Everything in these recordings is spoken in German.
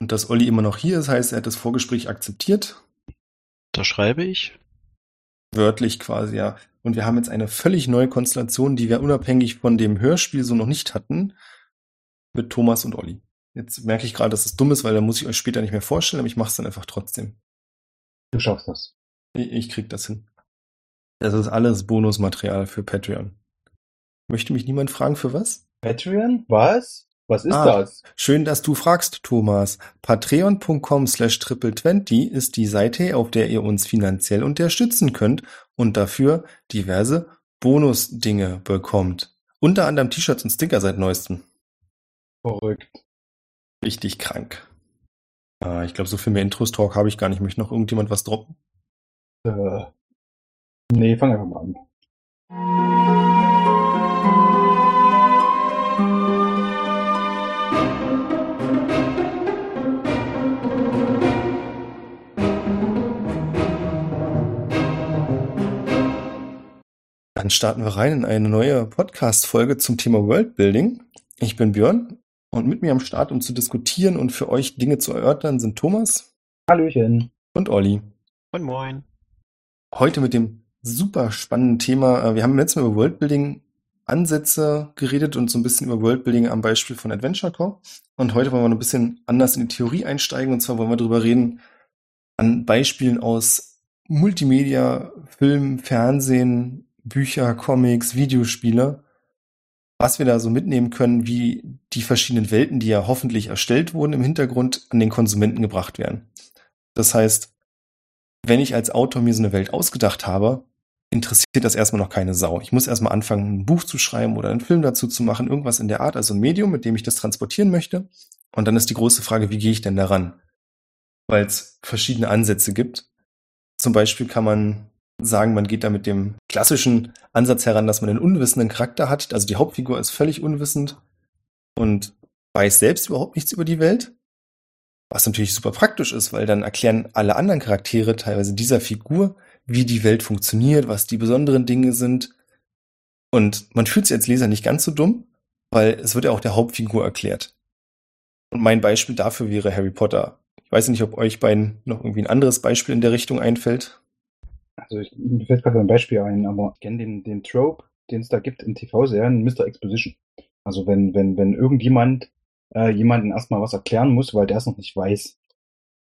Und dass Olli immer noch hier ist, heißt, er hat das Vorgespräch akzeptiert. Da schreibe ich. Wörtlich quasi, ja. Und wir haben jetzt eine völlig neue Konstellation, die wir unabhängig von dem Hörspiel so noch nicht hatten, mit Thomas und Olli. Jetzt merke ich gerade, dass es dumm ist, weil da muss ich euch später nicht mehr vorstellen, aber ich mache es dann einfach trotzdem. Du schaffst das. Ich, ich krieg das hin. Das ist alles Bonusmaterial für Patreon. Möchte mich niemand fragen, für was? Patreon? Was? Was ist Ah. das? Schön, dass du fragst, Thomas. Patreon.com slash triple20 ist die Seite, auf der ihr uns finanziell unterstützen könnt und dafür diverse Bonusdinge bekommt. Unter anderem T-Shirts und Sticker seit neuestem. Verrückt. Richtig krank. Ah, ich glaube, so viel mehr Intros-Talk habe ich gar nicht. Möchte noch irgendjemand was droppen? Äh, nee, fang einfach mal an. Dann starten wir rein in eine neue Podcast-Folge zum Thema Worldbuilding. Ich bin Björn und mit mir am Start, um zu diskutieren und für euch Dinge zu erörtern, sind Thomas Hallöchen. und Olli. Moin Moin. Heute mit dem super spannenden Thema. äh, Wir haben letztes Mal über Worldbuilding Ansätze geredet und so ein bisschen über Worldbuilding am Beispiel von Adventure Core. Und heute wollen wir noch ein bisschen anders in die Theorie einsteigen. Und zwar wollen wir darüber reden, an Beispielen aus Multimedia, Film, Fernsehen, Bücher, Comics, Videospiele, was wir da so mitnehmen können, wie die verschiedenen Welten, die ja hoffentlich erstellt wurden, im Hintergrund an den Konsumenten gebracht werden. Das heißt, wenn ich als Autor mir so eine Welt ausgedacht habe, interessiert das erstmal noch keine Sau. Ich muss erstmal anfangen, ein Buch zu schreiben oder einen Film dazu zu machen, irgendwas in der Art, also ein Medium, mit dem ich das transportieren möchte. Und dann ist die große Frage, wie gehe ich denn daran? Weil es verschiedene Ansätze gibt. Zum Beispiel kann man sagen, man geht da mit dem klassischen Ansatz heran, dass man einen unwissenden Charakter hat. Also die Hauptfigur ist völlig unwissend und weiß selbst überhaupt nichts über die Welt. Was natürlich super praktisch ist, weil dann erklären alle anderen Charaktere teilweise dieser Figur, wie die Welt funktioniert, was die besonderen Dinge sind. Und man fühlt sich als Leser nicht ganz so dumm, weil es wird ja auch der Hauptfigur erklärt. Und mein Beispiel dafür wäre Harry Potter. Ich weiß nicht, ob euch beiden noch irgendwie ein anderes Beispiel in der Richtung einfällt. Also ich, mir fällt gerade ein Beispiel ein, aber ich kenne den, den Trope, den es da gibt in TV-Serien, Mr. Exposition. Also wenn, wenn, wenn irgendjemand äh, jemanden erstmal was erklären muss, weil der es noch nicht weiß.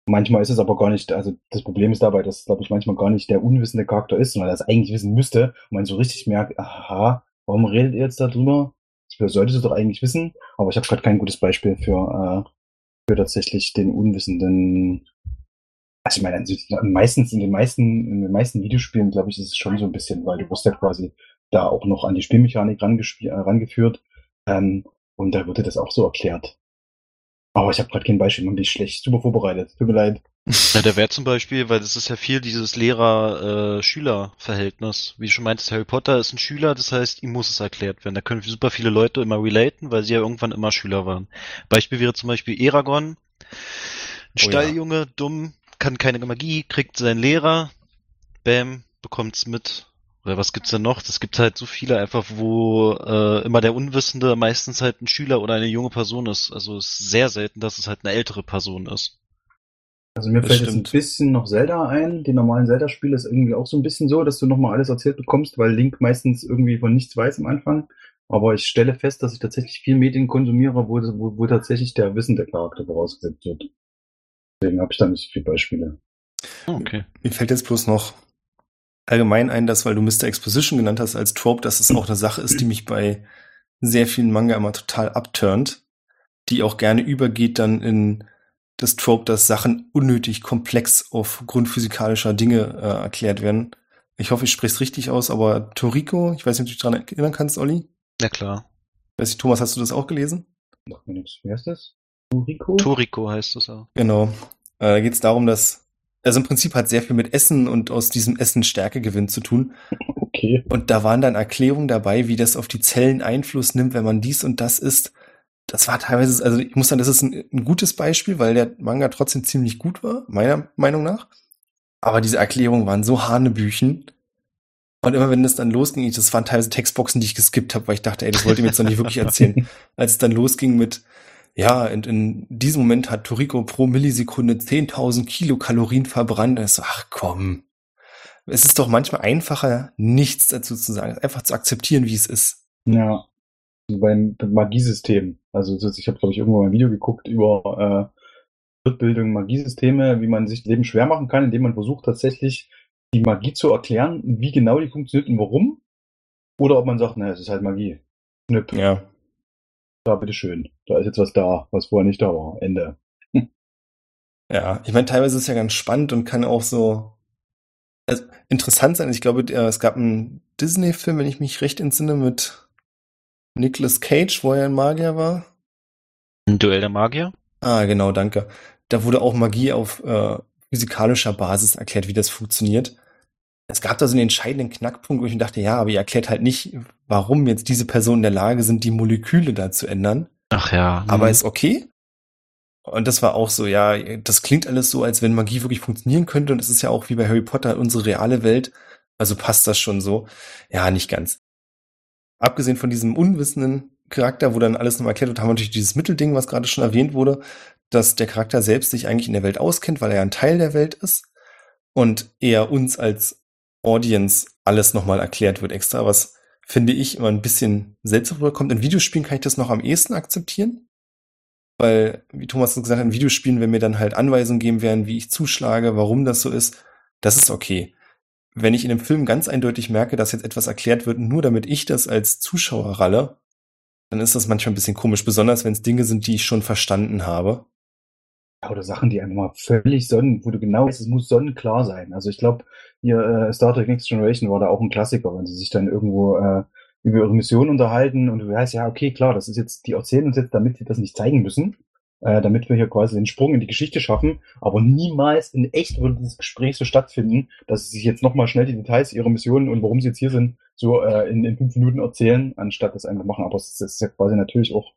Manchmal ist es aber gar nicht, also das Problem ist dabei, dass, glaube ich, manchmal gar nicht der unwissende Charakter ist, sondern er es eigentlich wissen müsste und man so richtig merkt, aha, warum redet ihr jetzt darüber? Das solltest du doch eigentlich wissen, aber ich habe gerade kein gutes Beispiel für, äh, für tatsächlich den unwissenden also ich meine, meistens in den meisten, in den meisten Videospielen, glaube ich, ist es schon so ein bisschen, weil du wirst ja quasi da auch noch an die Spielmechanik äh, rangeführt. Ähm, und da wurde das auch so erklärt. Aber ich habe gerade kein Beispiel, man bin ich schlecht, super vorbereitet. Tut mir leid. Ja, der wäre zum Beispiel, weil das ist ja viel dieses Lehrer-Schüler-Verhältnis. Wie du schon meintest, Harry Potter ist ein Schüler, das heißt, ihm muss es erklärt werden. Da können super viele Leute immer relaten, weil sie ja irgendwann immer Schüler waren. Beispiel wäre zum Beispiel Eragon. Ein Oh ja. Stalljunge, dumm, kann keine Magie, kriegt seinen Lehrer, bam, bekommt's mit. Oder was gibt's denn noch? Das gibt halt so viele einfach, wo äh, immer der Unwissende meistens halt ein Schüler oder eine junge Person ist. Also es ist sehr selten, dass es halt eine ältere Person ist. Also mir Das fällt jetzt ein stimmt. bisschen noch Zelda ein. Die normalen Zelda-Spiele ist irgendwie auch so ein bisschen so, dass du nochmal alles erzählt bekommst, weil Link meistens irgendwie von nichts weiß am Anfang. Aber ich stelle fest, dass ich tatsächlich viel Medien konsumiere, wo, wo, wo tatsächlich der wissende Charakter vorausgesetzt wird. Deswegen habe ich da nicht so viele Beispiele. Oh, okay. Mir fällt jetzt bloß noch allgemein ein, dass, weil du Mr. Exposition genannt hast als Trope, dass es auch eine Sache ist, die mich bei sehr vielen Manga immer total abturnt, die auch gerne übergeht dann in das Trope, dass Sachen unnötig komplex aufgrund physikalischer Dinge äh, erklärt werden. Ich hoffe, ich spreche es richtig aus, aber Toriko, ich weiß nicht, ob du dich daran erinnern kannst, Olli. Ja klar. Weiß nicht, Thomas, hast du das auch gelesen? Sagt mir nichts. Wie heißt das? Rico? Toriko heißt es auch. Genau. Äh, da geht es darum, dass, also im Prinzip hat sehr viel mit Essen und aus diesem Essen Stärkegewinn zu tun. Okay. Und da waren dann Erklärungen dabei, wie das auf die Zellen Einfluss nimmt, wenn man dies und das isst. Das war teilweise, also ich muss sagen, das ist ein, ein gutes Beispiel, weil der Manga trotzdem ziemlich gut war, meiner Meinung nach. Aber diese Erklärungen waren so hanebüchen. Und immer wenn das dann losging, das waren teilweise Textboxen, die ich geskippt habe, weil ich dachte, ey, das wollt ihr mir jetzt noch nicht wirklich erzählen. Als es dann losging mit, ja, in, in diesem Moment hat Toriko pro Millisekunde 10.000 Kilokalorien verbrannt. Und so, ach komm. Es ist doch manchmal einfacher, nichts dazu zu sagen, einfach zu akzeptieren, wie es ist. Ja. Beim Magiesystem. Also ich habe, glaube ich, irgendwo mal ein Video geguckt über äh, Bildung, Magiesysteme, wie man sich das Leben schwer machen kann, indem man versucht tatsächlich die Magie zu erklären, wie genau die funktioniert und warum. Oder ob man sagt, naja, es ist halt Magie. Schnipp. Ja. Da, bitteschön. Da ist jetzt was da, was vorher nicht da war. Ende. Ja, ich meine, teilweise ist es ja ganz spannend und kann auch so also, interessant sein. Ich glaube, es gab einen Disney-Film, wenn ich mich recht entsinne, mit Nicolas Cage, wo er ein Magier war. Ein Duell der Magier? Ah, genau, danke. Da wurde auch Magie auf äh, physikalischer Basis erklärt, wie das funktioniert. Es gab da so einen entscheidenden Knackpunkt, wo ich mir dachte, ja, aber ihr erklärt halt nicht, warum jetzt diese Personen in der Lage sind, die Moleküle da zu ändern. Ach ja. Aber ist okay. Und das war auch so, ja, das klingt alles so, als wenn Magie wirklich funktionieren könnte. Und es ist ja auch wie bei Harry Potter unsere reale Welt. Also passt das schon so. Ja, nicht ganz. Abgesehen von diesem unwissenden Charakter, wo dann alles nochmal erklärt wird, haben wir natürlich dieses Mittelding, was gerade schon erwähnt wurde, dass der Charakter selbst sich eigentlich in der Welt auskennt, weil er ein Teil der Welt ist und eher uns als Audience alles nochmal erklärt wird extra, was finde ich immer ein bisschen seltsam rüberkommt. In Videospielen kann ich das noch am ehesten akzeptieren, weil, wie Thomas gesagt hat, in Videospielen, wenn mir dann halt Anweisungen geben werden, wie ich zuschlage, warum das so ist, das ist okay. Wenn ich in einem Film ganz eindeutig merke, dass jetzt etwas erklärt wird, nur damit ich das als Zuschauer ralle, dann ist das manchmal ein bisschen komisch, besonders wenn es Dinge sind, die ich schon verstanden habe oder Sachen, die einfach mal völlig sonnen, wo du genau weißt, es muss sonnenklar sein. Also ich glaube, hier äh, Star Trek Next Generation war da auch ein Klassiker, wenn sie sich dann irgendwo äh, über ihre Mission unterhalten und du weißt, ja, okay, klar, das ist jetzt, die erzählen uns jetzt, damit sie das nicht zeigen müssen, äh, damit wir hier quasi den Sprung in die Geschichte schaffen, aber niemals in echt würde dieses Gespräch so stattfinden, dass sie sich jetzt nochmal schnell die Details ihrer Mission und warum sie jetzt hier sind, so äh, in, in fünf Minuten erzählen, anstatt das einfach machen. Aber es ist ja quasi natürlich auch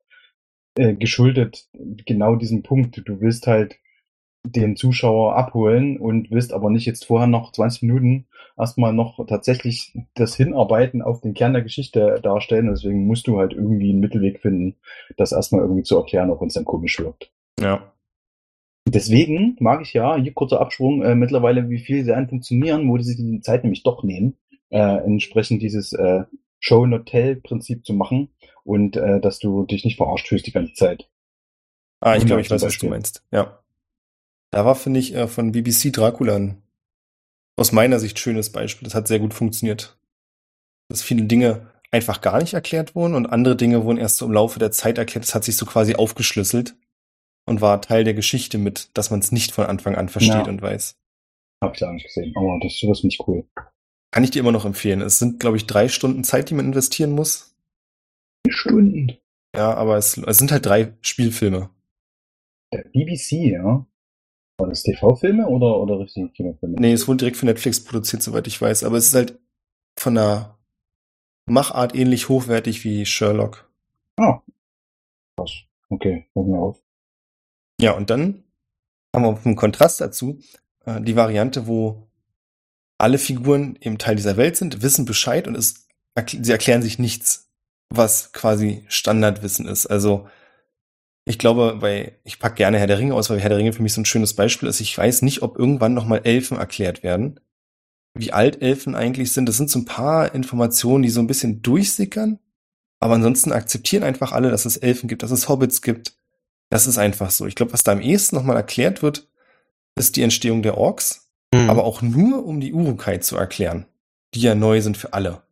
äh, geschuldet genau diesem Punkt. Du willst halt den Zuschauer abholen und willst aber nicht jetzt vorher noch 20 Minuten erstmal noch tatsächlich das Hinarbeiten auf den Kern der Geschichte darstellen. Deswegen musst du halt irgendwie einen Mittelweg finden, das erstmal irgendwie zu erklären, auch wenn es dann komisch wirkt. Ja. Deswegen mag ich ja, hier kurzer Abschwung, äh, mittlerweile, wie viele Serien funktionieren, wo die sich die Zeit nämlich doch nehmen, äh, entsprechend dieses äh, Show-Not-Tell-Prinzip zu machen und äh, dass du dich nicht verarscht fühlst die ganze Zeit. Ah, ich glaube, ich weiß, was du meinst. Ja. Da war, finde ich, äh, von BBC Dracula ein aus meiner Sicht schönes Beispiel. Das hat sehr gut funktioniert. Dass viele Dinge einfach gar nicht erklärt wurden und andere Dinge wurden erst so im Laufe der Zeit erklärt. Das hat sich so quasi aufgeschlüsselt und war Teil der Geschichte mit, dass man es nicht von Anfang an versteht ja. und weiß. Hab ich da nicht gesehen, aber das, das finde ich cool. Kann ich dir immer noch empfehlen. Es sind, glaube ich, drei Stunden Zeit, die man investieren muss. Stunden. Ja, aber es, es sind halt drei Spielfilme. Der BBC, ja. War das TV-Filme oder, oder richtig Kinofilme? Nee, es wurde direkt für Netflix produziert, soweit ich weiß. Aber es ist halt von der Machart ähnlich hochwertig wie Sherlock. Ah. Krass. Okay, hören wir auf. Ja, und dann haben wir im Kontrast dazu äh, die Variante, wo alle Figuren eben Teil dieser Welt sind, wissen Bescheid und es, sie erklären sich nichts was quasi Standardwissen ist. Also ich glaube, weil ich pack gerne Herr der Ringe aus, weil Herr der Ringe für mich so ein schönes Beispiel ist. Ich weiß nicht, ob irgendwann nochmal Elfen erklärt werden. Wie alt Elfen eigentlich sind. Das sind so ein paar Informationen, die so ein bisschen durchsickern. Aber ansonsten akzeptieren einfach alle, dass es Elfen gibt, dass es Hobbits gibt. Das ist einfach so. Ich glaube, was da am ehesten nochmal erklärt wird, ist die Entstehung der Orks. Mhm. Aber auch nur, um die Urukai zu erklären. Die ja neu sind für alle.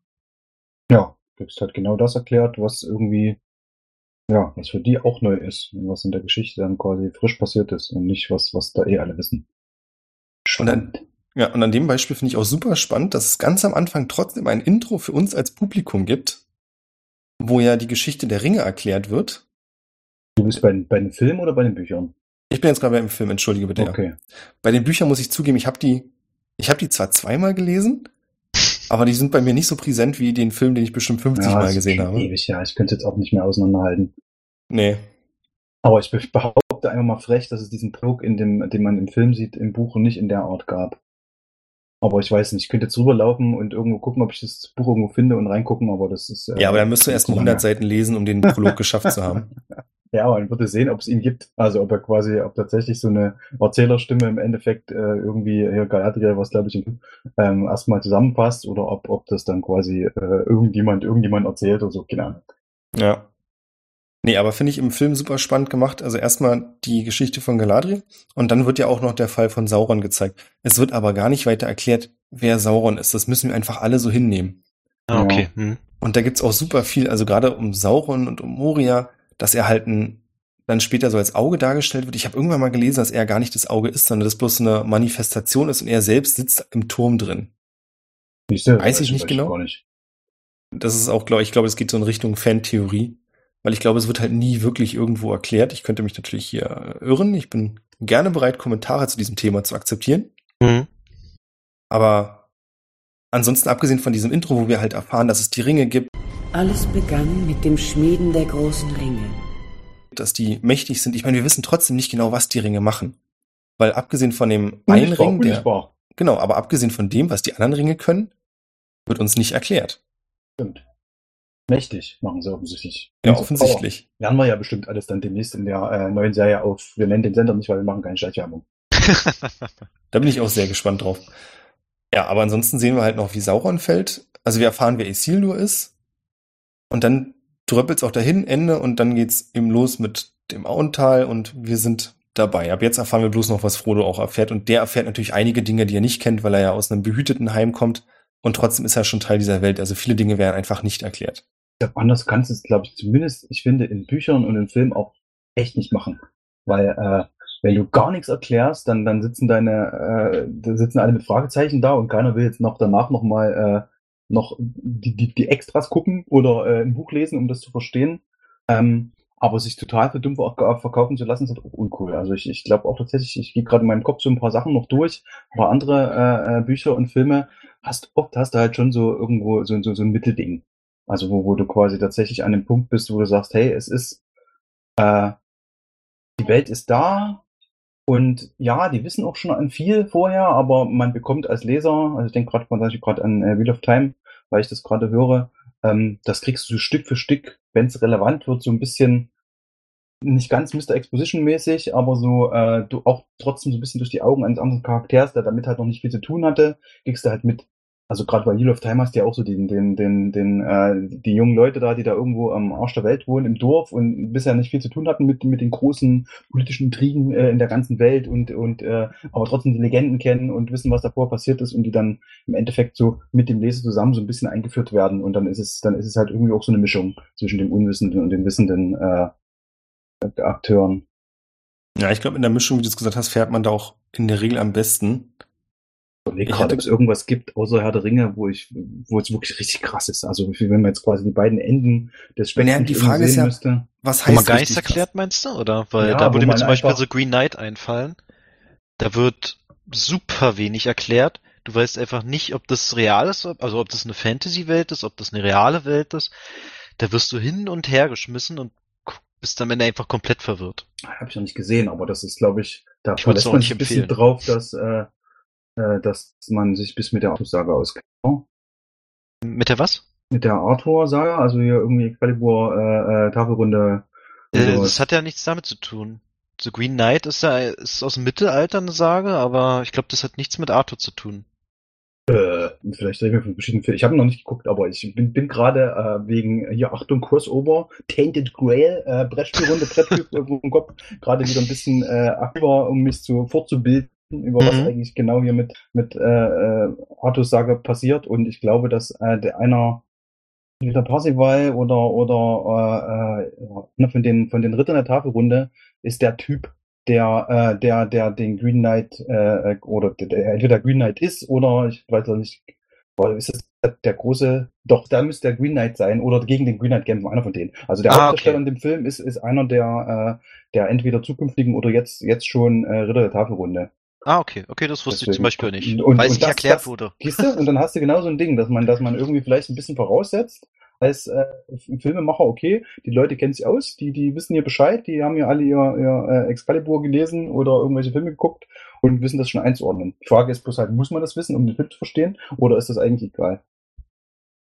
Ja, kriegst halt genau das erklärt, was irgendwie, ja, was für die auch neu ist und was in der Geschichte dann quasi frisch passiert ist und nicht was, was da eh alle wissen. Spannend. Und dann, ja, und an dem Beispiel finde ich auch super spannend, dass es ganz am Anfang trotzdem ein Intro für uns als Publikum gibt, wo ja die Geschichte der Ringe erklärt wird. Du bist bei, bei den Filmen oder bei den Büchern? Ich bin jetzt gerade beim Film, entschuldige bitte. Okay. Bei den Büchern muss ich zugeben, ich habe die, ich habe die zwar zweimal gelesen, aber die sind bei mir nicht so präsent wie den Film, den ich bestimmt 50 ja, Mal gesehen habe. Ewig, ja. Ich könnte jetzt auch nicht mehr auseinanderhalten. Nee. Aber ich behaupte einfach mal frech, dass es diesen Prolog, in dem, den man im Film sieht, im Buch nicht in der Art gab. Aber ich weiß nicht, ich könnte jetzt rüberlaufen und irgendwo gucken, ob ich das Buch irgendwo finde und reingucken, aber das ist. Äh, ja, aber dann müsst du erst mal 100 Seiten lesen, um den Prolog geschafft zu haben. Ja, man würde sehen, ob es ihn gibt. Also ob er quasi, ob tatsächlich so eine Erzählerstimme im Endeffekt äh, irgendwie hier Galadriel, was glaube ich ähm, erstmal zusammenfasst oder ob, ob das dann quasi äh, irgendjemand irgendjemand erzählt oder so, keine Ahnung. Ja. Nee, aber finde ich im Film super spannend gemacht. Also erstmal die Geschichte von Galadriel und dann wird ja auch noch der Fall von Sauron gezeigt. Es wird aber gar nicht weiter erklärt, wer Sauron ist. Das müssen wir einfach alle so hinnehmen. Ah, okay. Hm. Und da gibt's auch super viel, also gerade um Sauron und um Moria, dass er halt ein, dann später so als Auge dargestellt wird. Ich habe irgendwann mal gelesen, dass er gar nicht das Auge ist, sondern das bloß eine Manifestation ist und er selbst sitzt im Turm drin. Siehste, Weiß ich nicht genau. gar nicht. Das ist auch, glaube ich, glaube, es geht so in Richtung Fantheorie, weil ich glaube, es wird halt nie wirklich irgendwo erklärt. Ich könnte mich natürlich hier irren. Ich bin gerne bereit, Kommentare zu diesem Thema zu akzeptieren. Mhm. Aber ansonsten, abgesehen von diesem Intro, wo wir halt erfahren, dass es die Ringe gibt, Alles begann mit dem Schmieden der großen Ringe. dass die mächtig sind. Ich meine, wir wissen trotzdem nicht genau, was die Ringe machen. Weil abgesehen von dem einen Ring, der, unsichtbar. genau, aber abgesehen von dem, was die anderen Ringe können, wird uns nicht erklärt. Stimmt. Mächtig machen sie offensichtlich. Ja, of offensichtlich. Power. Lernen wir ja bestimmt alles dann demnächst in der äh, neuen Serie auf. Wir nennen den Sender nicht, weil wir machen keine Schleichwerbung. Da bin ich auch sehr gespannt drauf. Ja, aber ansonsten sehen wir halt noch, wie Sauron fällt. Also wir erfahren, wer Isildur ist. Und dann dröppelt's auch dahin, Ende, und dann geht's eben los mit dem Auental und wir sind dabei. Ab jetzt erfahren wir bloß noch, was Frodo auch erfährt. Und der erfährt natürlich einige Dinge, die er nicht kennt, weil er ja aus einem behüteten Heim kommt. Und trotzdem ist er schon Teil dieser Welt. Also viele Dinge werden einfach nicht erklärt. Glaube, anders kannst du es, glaube ich, zumindest, ich finde, in Büchern und in Filmen auch echt nicht machen. Weil, äh, wenn du gar nichts erklärst, dann, dann sitzen deine, äh, sitzen alle mit Fragezeichen da und keiner will jetzt noch danach nochmal äh, noch die, die, die Extras gucken oder äh, ein Buch lesen, um das zu verstehen. Ähm, aber sich total für dumm ver- verkaufen zu lassen, ist halt auch uncool. Also ich, ich glaube auch tatsächlich, ich gehe gerade in meinem Kopf so ein paar Sachen noch durch, paar andere äh, äh, Bücher und Filme. Hast oft hast du halt schon so irgendwo so, so, so ein Mittelding. Also wo, wo du quasi tatsächlich an dem Punkt bist, wo du sagst, hey, es ist, äh, die Welt ist da und ja, die wissen auch schon an viel vorher, aber man bekommt als Leser, also ich denke gerade gerade an äh, Wheel of Time, weil ich das gerade höre, ähm, das kriegst du Stück für Stück, wenn es relevant wird, so ein bisschen nicht ganz Mr. Exposition mäßig, aber so äh, du auch trotzdem so ein bisschen durch die Augen eines anderen Charakters, der damit halt noch nicht viel zu tun hatte, kriegst du halt mit. Also gerade bei Wheel of Time hast du ja auch so den, den, den, den, äh, die jungen Leute da, die da irgendwo am Arsch der Welt wohnen, im Dorf und bisher nicht viel zu tun hatten mit, mit den großen politischen Intrigen äh, in der ganzen Welt und, und äh, aber trotzdem die Legenden kennen und wissen, was davor passiert ist und die dann im Endeffekt so mit dem Leser zusammen so ein bisschen eingeführt werden und dann ist es, dann ist es halt irgendwie auch so eine Mischung zwischen dem Unwissenden und den wissenden äh, Akteuren. Ja, ich glaube, in der Mischung, wie du es gesagt hast, fährt man da auch in der Regel am besten. Überlege gerade, ob es irgendwas gibt, außer Herr der Ringe, wo ich, wo es wirklich richtig krass ist. Also wie wenn man jetzt quasi die beiden Enden des Ja, Spektrums die Frage ist ja- müsste. Was Wo man heißt gar nichts krass? erklärt, meinst du? Oder? Weil Ja, da würde mir zum Beispiel The Green Knight einfallen. Da wird super wenig erklärt. Du weißt einfach nicht, ob das real ist, also ob das eine Fantasy-Welt ist, ob das eine reale Welt ist. Da wirst du hin und her geschmissen und bist am Ende einfach komplett verwirrt. Habe ich noch nicht gesehen, aber das ist, glaube ich, da Ich verlässt auch man nicht sich ein bisschen empfehlen. drauf, dass, äh, dass man sich bis mit der Arthur-Saga auskennt. ne? Mit der was? Mit der Arthur-Saga, also hier irgendwie Excalibur, äh, äh, Tafelrunde. und Äh, das hat ja nichts damit zu tun. The Green Knight ist ja ist aus dem Mittelalter eine Sage, aber ich glaube, das hat nichts mit Arthur zu tun. Äh, vielleicht reden wir von verschiedenen Filmen. Ich habe noch nicht geguckt, aber ich bin, bin gerade äh, wegen hier Achtung Crossover, Tainted Grail, äh, Brettspielrunde, Brettspiel im Kopf, gerade wieder ein bisschen äh, aktiver, um mich zu fortzubilden über was Mhm. eigentlich genau hier mit mit äh, äh, Artus Sage passiert und ich glaube, dass äh, der einer wieder Parsival oder oder äh, äh, einer von den von den Rittern der Tafelrunde ist der Typ, der äh, der der den Green Knight äh, oder der, der entweder Green Knight ist oder ich weiß auch nicht, ist es der, der große, doch da müsste der Green Knight sein oder gegen den Green Knight kämpfen, einer von denen. Also der Ah, Hauptdarsteller okay. in dem Film ist ist einer der äh, der entweder zukünftigen oder jetzt jetzt schon äh, Ritter der Tafelrunde. Ah, okay, okay, das wusste ich Deswegen- zum Beispiel nicht, Und- weil es nicht das- erklärt das- wurde. Siehst du? Und dann hast du genau so ein Ding, dass man, dass man irgendwie vielleicht ein bisschen voraussetzt als äh, Filmemacher, okay, die Leute kennen sich aus, die, die wissen hier Bescheid, die haben ja alle ihr, ihr äh, Excalibur gelesen oder irgendwelche Filme geguckt und wissen das schon einzuordnen. Die Frage ist bloß halt, muss man das wissen, um den Film zu verstehen, oder ist das eigentlich egal?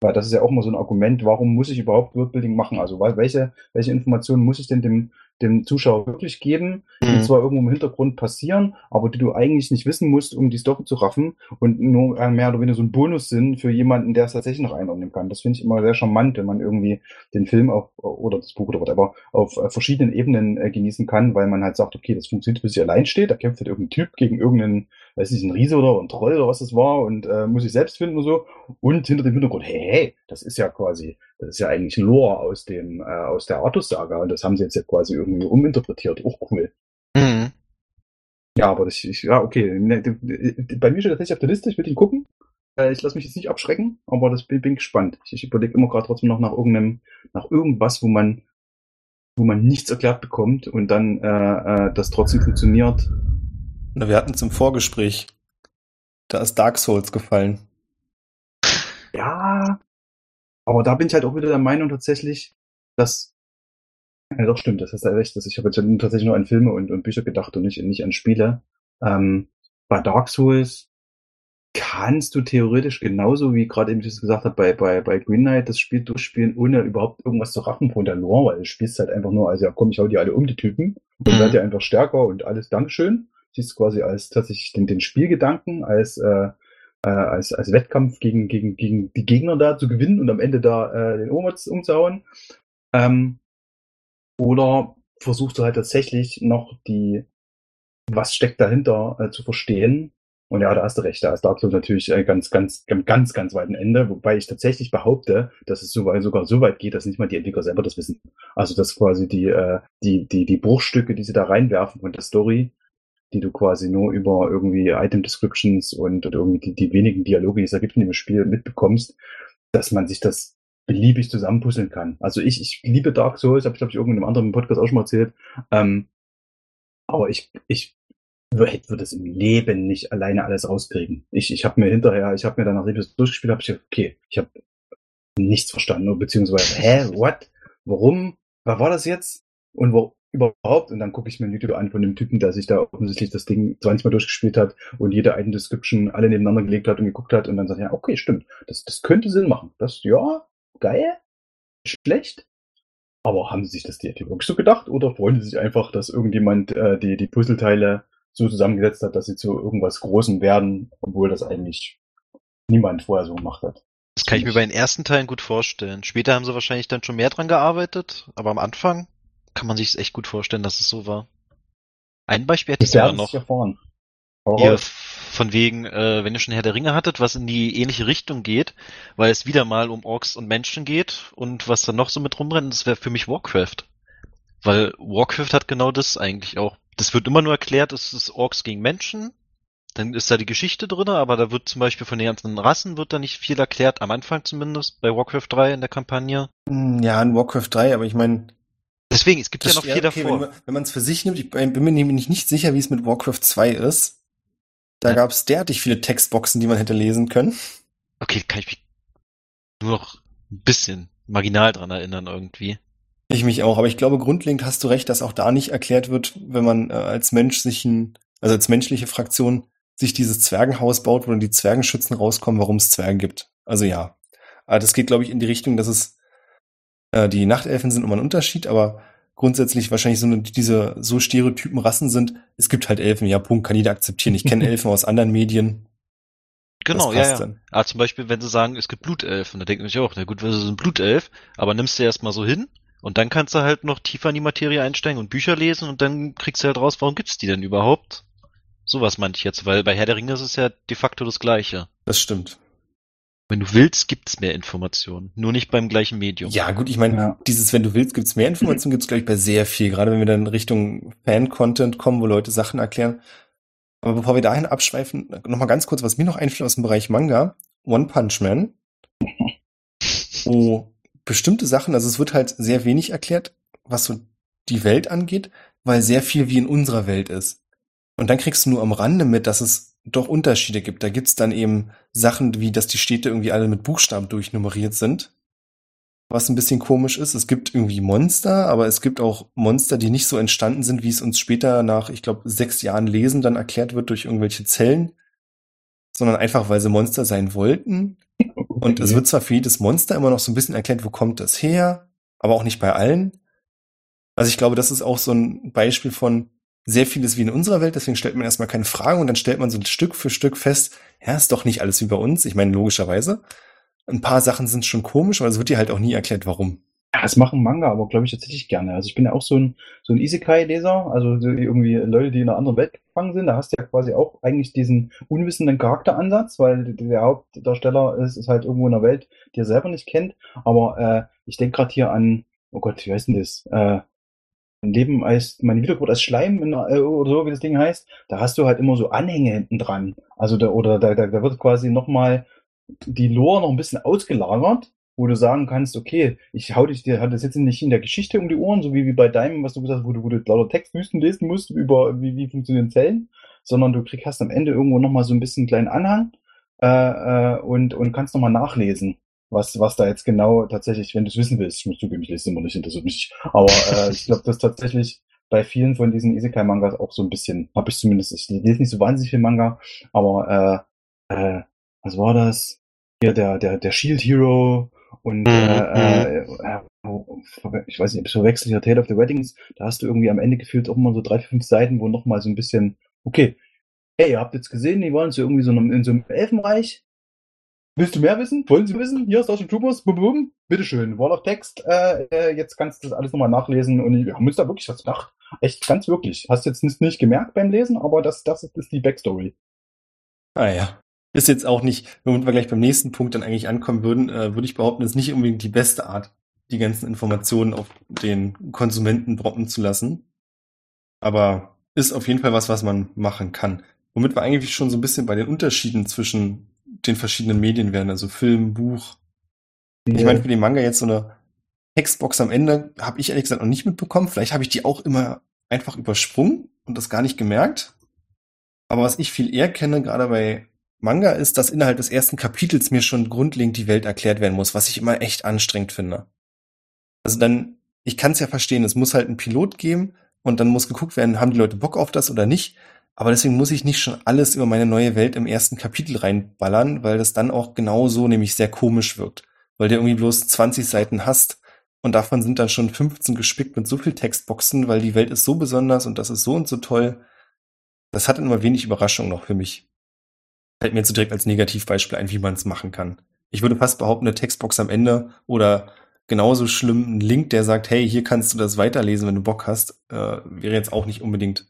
Weil das ist ja auch immer so ein Argument, warum muss ich überhaupt Worldbuilding machen? Also weil, welche, welche Informationen muss ich denn dem, dem Zuschauer wirklich geben, die Mhm. zwar irgendwo im Hintergrund passieren, aber die du eigentlich nicht wissen musst, um die Story zu raffen und nur äh, mehr oder weniger so ein Bonus sind für jemanden, der es tatsächlich noch einordnen kann. Das finde ich immer sehr charmant, wenn man irgendwie den Film auf, oder das Buch oder whatever auf äh, verschiedenen Ebenen äh, genießen kann, weil man halt sagt, okay, das funktioniert, bis sie allein steht, da kämpft halt irgendein Typ gegen irgendeinen, weiß nicht, ein Riese oder ein Troll oder was das war und äh, muss sich selbst finden und so. Und hinter dem Hintergrund, hey, hey, das ist ja quasi, das ist ja eigentlich Lore aus dem, äh, aus der Artus-Saga und das haben sie jetzt ja quasi irgendwie uminterpretiert. Auch cool. Mhm. Ja, aber das, ich, ja, okay. Ne, Bei mir steht tatsächlich auf der Liste, ich will ihn gucken. Äh, Ich lasse mich jetzt nicht abschrecken, aber das bin, bin gespannt. Ich, ich überlege immer gerade trotzdem noch nach irgendeinem, nach irgendwas, wo man, wo man nichts erklärt bekommt und dann äh, äh, das trotzdem funktioniert. Na, wir hatten es im Vorgespräch. Da ist Dark Souls gefallen. Ja, aber da bin ich halt auch wieder der Meinung tatsächlich, dass ja doch stimmt, das hast du ja recht, dass ich habe jetzt tatsächlich nur an Filme und, und Bücher gedacht und nicht, nicht an Spiele. Ähm, bei Dark Souls kannst du theoretisch genauso wie gerade eben ich es gesagt habe bei, bei, bei Green Knight das Spiel durchspielen, ohne überhaupt irgendwas zu raffen von der Lore, weil du spielst halt einfach nur, also ja komm, ich hau die alle um, die Typen, und Mhm. werd ja einfach stärker und alles Dankeschön. Siehst quasi als tatsächlich den, den Spielgedanken, als äh, äh, als, als Wettkampf gegen, gegen, gegen die Gegner da zu gewinnen und am Ende da äh, den Oberz umzuhauen. Ähm, oder versuchst du halt tatsächlich noch die, was steckt dahinter äh, zu verstehen. Und ja, da hast du recht, da ist Dark Souls natürlich äh, ganz, ganz, ganz, ganz, ganz weiten Ende, wobei ich tatsächlich behaupte, dass es so, sogar so weit geht, dass nicht mal die Entwickler selber das wissen. Also dass quasi die, äh, die, die, die Bruchstücke, die sie da reinwerfen von der Story, die du quasi nur über irgendwie Item Descriptions und oder irgendwie die, die wenigen Dialoge, die es da gibt in dem Spiel, mitbekommst, dass man sich das beliebig zusammenpuzzeln kann. Also ich, ich liebe Dark Souls, habe ich glaube ich irgendwo in einem anderen Podcast auch schon mal erzählt. Ähm, aber ich, ich würde würd das im Leben nicht alleine alles rauskriegen. Ich, ich habe mir hinterher, ich habe mir ich das durchgespielt habe, ich gedacht, okay, ich habe nichts verstanden, beziehungsweise, hä, what? Warum? Was war das jetzt? Und wo überhaupt? Und dann gucke ich mir ein Video an von dem Typen, der sich da offensichtlich das Ding 20 Mal durchgespielt hat und jede Item Description alle nebeneinander gelegt hat und geguckt hat und dann sagt, ja, okay, stimmt, das, das könnte Sinn machen. Das, ja, geil, schlecht. Aber haben sie sich das die wirklich so gedacht oder freuen sie sich einfach, dass irgendjemand äh, die, die Puzzleteile so zusammengesetzt hat, dass sie zu irgendwas Großem werden, obwohl das eigentlich niemand vorher so gemacht hat? Das kann ich mir bei den ersten Teilen gut vorstellen. Später haben sie wahrscheinlich dann schon mehr dran gearbeitet, aber am Anfang kann man sich es echt gut vorstellen, dass es so war. Ein Beispiel hätte ich sogar noch. Hier, raus. von wegen, äh, wenn ihr schon Herr der Ringe hattet, was in die ähnliche Richtung geht, weil es wieder mal um Orks und Menschen geht und was dann noch so mit rumrennt, das wäre für mich Warcraft. Weil Warcraft hat genau das eigentlich auch. Das wird immer nur erklärt, es ist Orks gegen Menschen, dann ist da die Geschichte drin, aber da wird zum Beispiel von den ganzen Rassen wird da nicht viel erklärt, am Anfang zumindest, bei Warcraft 3 in der Kampagne. Hm, Ja, in Warcraft 3, aber ich meine, Deswegen, es gibt ja noch ja, viel okay, davor. wenn, wenn man es für sich nimmt, ich bin mir nämlich nicht sicher, wie es mit Warcraft 2 ist. Da Ja. gab es derartig viele Textboxen, die man hätte lesen können. Okay, kann ich mich nur noch ein bisschen marginal dran erinnern irgendwie. Ich mich auch, aber ich glaube, grundlegend hast du recht, dass auch da nicht erklärt wird, wenn man äh, als Mensch sich ein, also als menschliche Fraktion sich dieses Zwergenhaus baut, wo dann die Zwergenschützen rauskommen, warum es Zwergen gibt. Also ja. Aber das geht, glaube ich, in die Richtung, dass es äh, die Nachtelfen sind immer ein Unterschied, aber grundsätzlich wahrscheinlich so eine, diese so stereotypen Rassen sind. Es gibt halt Elfen, ja, Punkt, kann jeder akzeptieren. Ich kenne Elfen aus anderen Medien. Genau, ja, ja. dann. Aber zum Beispiel, wenn sie sagen, es gibt Blutelfen, dann denkt man sich auch, na gut, wir sind Blutelf, aber nimmst du erstmal so hin und dann kannst du halt noch tiefer in die Materie einsteigen und Bücher lesen und dann kriegst du halt raus, warum gibt's die denn überhaupt? Sowas meinte ich jetzt, weil bei Herr der Ringe ist es ja de facto das Gleiche. Das stimmt. Wenn du willst, gibt's mehr Informationen, nur nicht beim gleichen Medium. Ja, gut, ich meine, Ja. dieses, wenn du willst, gibt's mehr Informationen, gibt's glaube ich bei sehr viel, gerade wenn wir dann Richtung Fan-Content kommen, wo Leute Sachen erklären. Aber bevor wir dahin abschweifen, nochmal ganz kurz, was mir noch einfällt aus dem Bereich Manga, One Punch Man. wo bestimmte Sachen, also es wird halt sehr wenig erklärt, was so die Welt angeht, weil sehr viel wie in unserer Welt ist. Und dann kriegst du nur am Rande mit, dass es doch Unterschiede gibt. Da gibt's dann eben Sachen wie, dass die Städte irgendwie alle mit Buchstaben durchnummeriert sind. Was ein bisschen komisch ist. Es gibt irgendwie Monster, aber es gibt auch Monster, die nicht so entstanden sind, wie es uns später nach, ich glaube, sechs Jahren Lesen dann erklärt wird durch irgendwelche Zellen, sondern einfach, weil sie Monster sein wollten. Und es wird zwar für jedes Monster immer noch so ein bisschen erklärt, wo kommt das her, aber auch nicht bei allen. Also ich glaube, das ist auch so ein Beispiel von sehr vieles wie in unserer Welt, deswegen stellt man erstmal keine Fragen und dann stellt man so Stück für Stück fest, ja, ist doch nicht alles wie bei uns. Ich meine, logischerweise. Ein paar Sachen sind schon komisch, aber es wird dir halt auch nie erklärt, warum. Ja, das machen Manga aber, glaube ich, tatsächlich gerne. Also ich bin ja auch so ein, so ein Isekai-Leser, also irgendwie Leute, die in einer anderen Welt gefangen sind. Da hast du ja quasi auch eigentlich diesen unwissenden Charakteransatz, weil der Hauptdarsteller ist, ist halt irgendwo in einer Welt, die er selber nicht kennt. Aber äh, ich denke gerade hier an, oh Gott, wie heißt denn das? Äh, Leben als, meine Wiedergeburt als Schleim äh, oder so, wie das Ding heißt, da hast du halt immer so Anhänge hinten dran. Also da, oder da, da, da wird quasi nochmal die Lore noch ein bisschen ausgelagert wo du sagen kannst, okay, ich hau dich, dir hat das jetzt nicht in der Geschichte um die Ohren, so wie, wie bei deinem, was du gesagt hast, wo du, wo du lauter Textwüsten lesen musst über wie, wie funktionieren Zellen, sondern du kriegst hast am Ende irgendwo nochmal so ein bisschen einen kleinen Anhang äh, äh, und, und kannst nochmal nachlesen, was, was da jetzt genau tatsächlich, wenn du es wissen willst, ich muss zugeben, ich lese immer nicht, interessiert mich, aber äh, ich glaube, das tatsächlich bei vielen von diesen Isekai-Mangas auch so ein bisschen, habe ich zumindest, ich lese nicht so wahnsinnig viel Manga, aber äh, äh, was war das? Hier der, der, der Shield Hero und mhm. äh, äh, ich weiß nicht, ob es verwechselt hier Tale of the Weddings, da hast du irgendwie am Ende gefühlt auch immer so drei, vier, fünf Seiten, wo nochmal so ein bisschen, okay, hey, ihr habt jetzt gesehen, die waren so irgendwie so in so einem Elfenreich. Willst du mehr wissen? Wollen Sie wissen? Hier, Starship Troopers, bum, bum, bitteschön, Wall of Text, äh, äh, jetzt kannst du das alles nochmal nachlesen und wir haben uns da wirklich was gedacht. Echt, ganz wirklich. Hast jetzt nicht, nicht gemerkt beim Lesen, aber das, das ist die Backstory. Ah ja. Ist jetzt auch nicht, wenn wir gleich beim nächsten Punkt dann eigentlich ankommen würden, äh, würde ich behaupten, ist nicht unbedingt die beste Art, die ganzen Informationen auf den Konsumenten droppen zu lassen. Aber ist auf jeden Fall was, was man machen kann. Womit wir eigentlich schon so ein bisschen bei den Unterschieden zwischen den verschiedenen Medien wären, also Film, Buch. Ja. Ich meine, für den Manga jetzt so eine Textbox am Ende habe ich ehrlich gesagt noch nicht mitbekommen. Vielleicht habe ich die auch immer einfach übersprungen und das gar nicht gemerkt. Aber was ich viel eher kenne, gerade bei Manga ist, dass innerhalb des ersten Kapitels mir schon grundlegend die Welt erklärt werden muss, was ich immer echt anstrengend finde. Also dann, ich kann es ja verstehen, es muss halt einen Pilot geben und dann muss geguckt werden, haben die Leute Bock auf das oder nicht. Aber deswegen muss ich nicht schon alles über meine neue Welt im ersten Kapitel reinballern, weil das dann auch genauso nämlich sehr komisch wirkt. Weil der irgendwie bloß 20 Seiten hast und davon sind dann schon 15 gespickt mit so viel Textboxen, weil die Welt ist so besonders und das ist so und so toll. Das hat immer wenig Überraschung noch für mich fällt mir jetzt so direkt als Negativbeispiel ein, wie man es machen kann. Ich würde fast behaupten, eine Textbox am Ende oder genauso schlimm ein Link, der sagt, hey, hier kannst du das weiterlesen, wenn du Bock hast, äh, wäre jetzt auch nicht unbedingt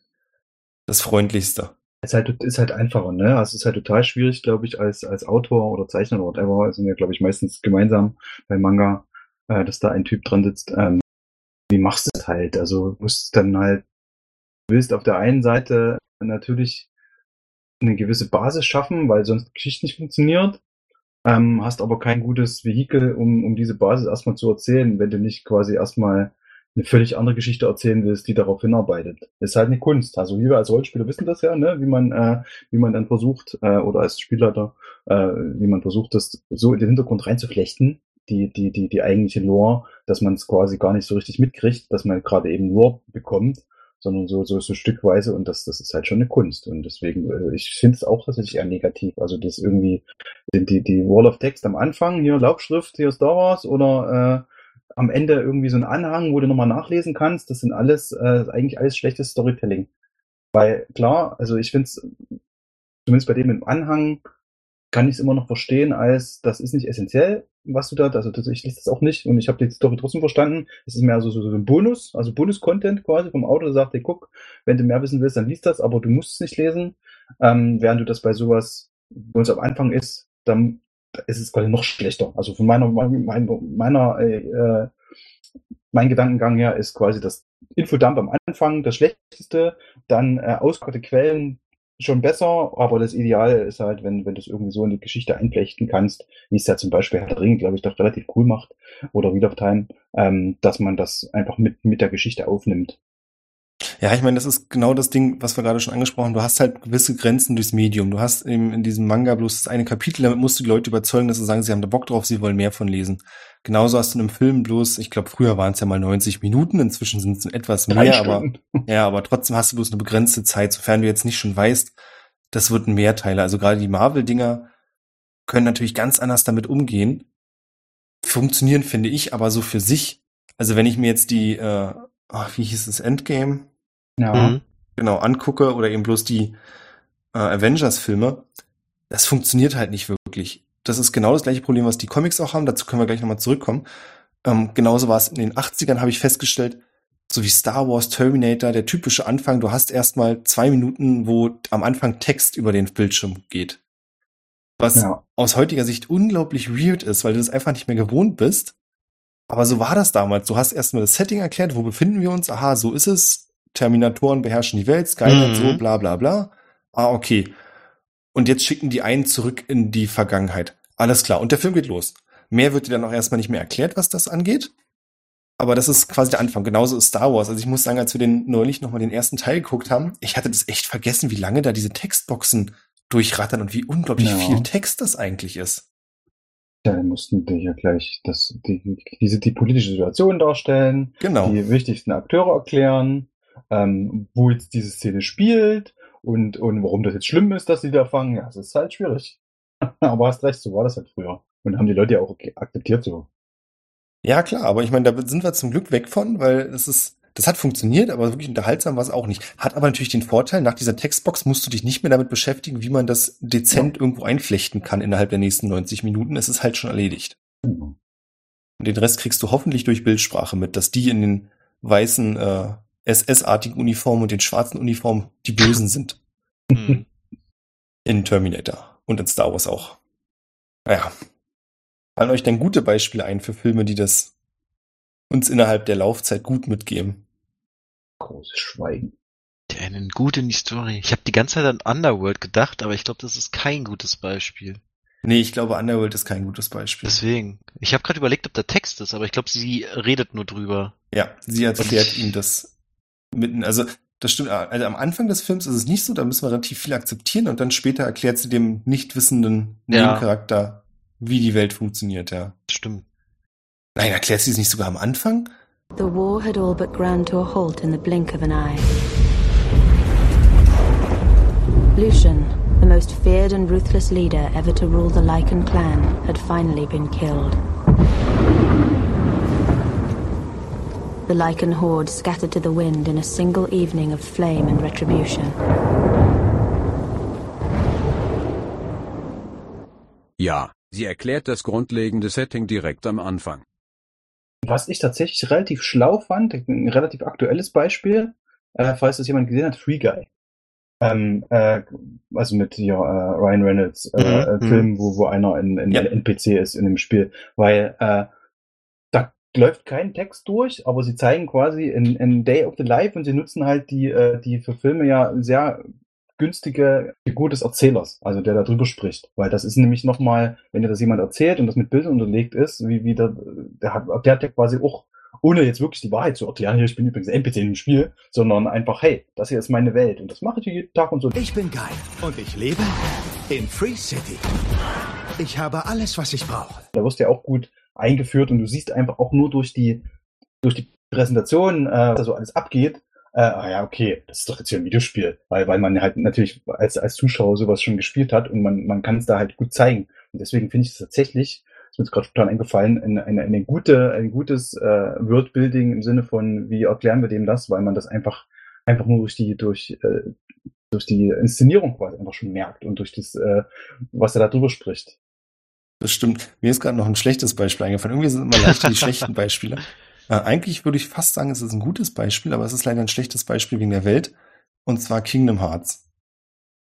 das Freundlichste. Es ist halt, ist halt einfacher, ne? Also es ist halt total schwierig, glaube ich, als, als Autor oder Zeichner oder whatever, sind wir, glaube ich, meistens gemeinsam bei Manga, äh, dass da ein Typ dran sitzt. Ähm, wie machst du es halt? Also du musst dann halt, willst auf der einen Seite natürlich eine gewisse Basis schaffen, weil sonst die Geschichte nicht funktioniert. Ähm, hast aber kein gutes Vehikel, um, um diese Basis erstmal zu erzählen, wenn du nicht quasi erstmal eine völlig andere Geschichte erzählen willst, die darauf hinarbeitet. Ist halt eine Kunst. Also wir als Rollenspieler wissen das ja, ne? wie man, äh, wie man dann versucht, äh, oder als Spielleiter, äh, wie man versucht, das so in den Hintergrund reinzuflechten, die, die, die, die eigentliche Lore, dass man es quasi gar nicht so richtig mitkriegt, dass man gerade eben Lore bekommt sondern so, so, so stückweise und das, das ist halt schon eine Kunst. Und deswegen, äh, ich finde es auch tatsächlich eher negativ. Also das irgendwie, die, die Wall of Text am Anfang, hier Laubschrift, hier Star Wars oder äh, am Ende irgendwie so ein Anhang, wo du nochmal nachlesen kannst, das sind alles, äh, eigentlich alles schlechtes Storytelling. Weil klar, also ich finde es, zumindest bei dem im Anhang, kann ich es immer noch verstehen, als das ist nicht essentiell, was du da, also ich lese das auch nicht und ich habe die Story trotzdem verstanden. Es ist mehr so, so, so ein Bonus, also Bonus-Content quasi vom Autor, der sagt, hey, guck, wenn du mehr wissen willst, dann liest das, aber du musst es nicht lesen. Ähm, während du das bei sowas, wo es am Anfang ist, dann ist es quasi noch schlechter. Also von meiner, meiner, meiner äh, äh, mein Gedankengang her ist quasi das Infodump am Anfang das Schlechteste, dann äh, ausgekotte Quellen schon besser, aber das Ideal ist halt, wenn, wenn du es irgendwie so in die Geschichte einflechten kannst, wie es ja zum Beispiel Herr Ring, glaube ich, doch relativ cool macht, oder Wheel of Time, ähm, dass man das einfach mit, mit der Geschichte aufnimmt. Ja, ich meine, das ist genau das Ding, was wir gerade schon angesprochen haben. Du hast halt gewisse Grenzen durchs Medium. Du hast in, in diesem Manga bloß das eine Kapitel, damit musst du die Leute überzeugen, dass sie sagen, sie haben da Bock drauf, sie wollen mehr von lesen. Genauso hast du in einem Film bloß, ich glaube, früher waren es ja mal 90 Minuten, inzwischen sind es etwas mehr, aber ja, aber trotzdem hast du bloß eine begrenzte Zeit, sofern du jetzt nicht schon weißt, das wird ein Mehrteiler. Also gerade die Marvel-Dinger können natürlich ganz anders damit umgehen. Funktionieren, finde ich, aber so für sich. Also wenn ich mir jetzt die äh, ach, wie hieß es, Endgame, Ja. Mhm. genau, angucke oder eben bloß die äh, Avengers-Filme, das funktioniert halt nicht wirklich. Das ist genau das gleiche Problem, was die Comics auch haben. Dazu können wir gleich nochmal zurückkommen. Ähm, genauso war es in den 80ern, habe ich festgestellt, so wie Star Wars, Terminator, der typische Anfang, du hast erstmal zwei Minuten, wo am Anfang Text über den Bildschirm geht. Was Ja. aus heutiger Sicht unglaublich weird ist, weil du das einfach nicht mehr gewohnt bist. Aber so war das damals. Du hast erstmal das Setting erklärt, wo befinden wir uns? Aha, so ist es. Terminatoren beherrschen die Welt, Skynet, Mhm. so, bla bla bla. Ah, okay. Und jetzt schicken die einen zurück in die Vergangenheit. Alles klar. Und der Film geht los. Mehr wird dir dann auch erstmal nicht mehr erklärt, was das angeht. Aber das ist quasi der Anfang. Genauso ist Star Wars. Also ich muss sagen, als wir den neulich nochmal den ersten Teil geguckt haben, ich hatte das echt vergessen, wie lange da diese Textboxen durchrattern und wie unglaublich Ja. viel Text das eigentlich ist. Da mussten die ja gleich das, die, diese, die politische Situation darstellen, Genau. die wichtigsten Akteure erklären, ähm, wo jetzt diese Szene spielt und, und warum das jetzt schlimm ist, dass sie da fangen. Ja, es ist halt schwierig. Aber hast recht, so war das halt früher. Und haben die Leute ja auch okay, akzeptiert so. Ja, klar, aber ich meine, da sind wir zum Glück weg von, weil es ist, das hat funktioniert, aber wirklich unterhaltsam war es auch nicht. Hat aber natürlich den Vorteil, nach dieser Textbox musst du dich nicht mehr damit beschäftigen, wie man das dezent irgendwo einflechten kann innerhalb der nächsten 90 Minuten. Es ist halt schon erledigt. Und den Rest kriegst du hoffentlich durch Bildsprache mit, dass die in den weißen äh, SS-artigen Uniformen und den schwarzen Uniformen die Bösen sind. Mhm. In Terminator und in Star Wars auch. Naja. Fallen euch denn gute Beispiele ein für Filme, die das uns innerhalb der Laufzeit gut mitgeben? Großes Schweigen. Die einen gut in die Story. Ich habe die ganze Zeit an Underworld gedacht, aber ich glaube, das ist kein gutes Beispiel. Nee, ich glaube, Underworld ist kein gutes Beispiel. Deswegen. Ich habe gerade überlegt, ob da Text ist, aber ich glaube, sie redet nur drüber. Ja, sie erklärt ihm das mitten, also das stimmt, also am Anfang des Films ist es nicht so, da müssen wir relativ viel akzeptieren und dann später erklärt sie dem nicht wissenden Ja. Nebencharakter, wie die Welt funktioniert, ja. Stimmt. Nein, erklärt sie es nicht sogar am Anfang? The war had all but ground to a halt in the blink of an eye. Lucian, the most feared and ruthless leader ever to rule the Lycan clan, had finally been killed. The Lycan horde scattered to the wind in a single evening of flame and retribution. Ja, sie erklärt das grundlegende Setting direkt am Anfang. Was ich tatsächlich relativ schlau fand, ein relativ aktuelles Beispiel, äh, falls das jemand gesehen hat, Free Guy. Ähm, äh, also mit hier, äh, Ryan Reynolds äh, Mhm, äh, mhm. Film, wo, wo einer in, in Ja. ein NPC ist in dem Spiel. Weil äh, läuft kein Text durch, aber sie zeigen quasi in, in Day of the Life und sie nutzen halt die, äh, die für Filme ja sehr günstige Figur des Erzählers, also der da drüber spricht. Weil das ist nämlich nochmal, wenn dir das jemand erzählt und das mit Bildern unterlegt ist, wie, wie der, der hat, der quasi auch, ohne jetzt wirklich die Wahrheit zu erklären, hier, ich bin übrigens NPC in dem Spiel, sondern einfach, hey, das hier ist meine Welt und das mache ich jeden Tag und so. Ich bin Guy und ich lebe in Free City. Ich habe alles, was ich brauche. Da wirst du ja auch gut eingeführt und du siehst einfach auch nur durch die, durch die Präsentation, äh, was da so alles abgeht, äh, ah ja, okay, das ist doch jetzt hier ein Videospiel, weil, weil man halt natürlich als, als Zuschauer sowas schon gespielt hat und man, man kann es da halt gut zeigen. Und deswegen finde ich es tatsächlich, ist mir gerade spontan eingefallen, eine, eine, eine gute, ein gutes äh, Wordbuilding im Sinne von, wie erklären wir dem das, weil man das einfach, einfach nur durch die, durch, äh, durch die Inszenierung quasi einfach schon merkt und durch das, äh, was er da drüber spricht. Das stimmt. Mir ist gerade noch ein schlechtes Beispiel eingefallen. Irgendwie sind immer leichter die schlechten Beispiele. Äh, eigentlich würde ich fast sagen, es ist ein gutes Beispiel, aber es ist leider ein schlechtes Beispiel wegen der Welt. Und zwar Kingdom Hearts.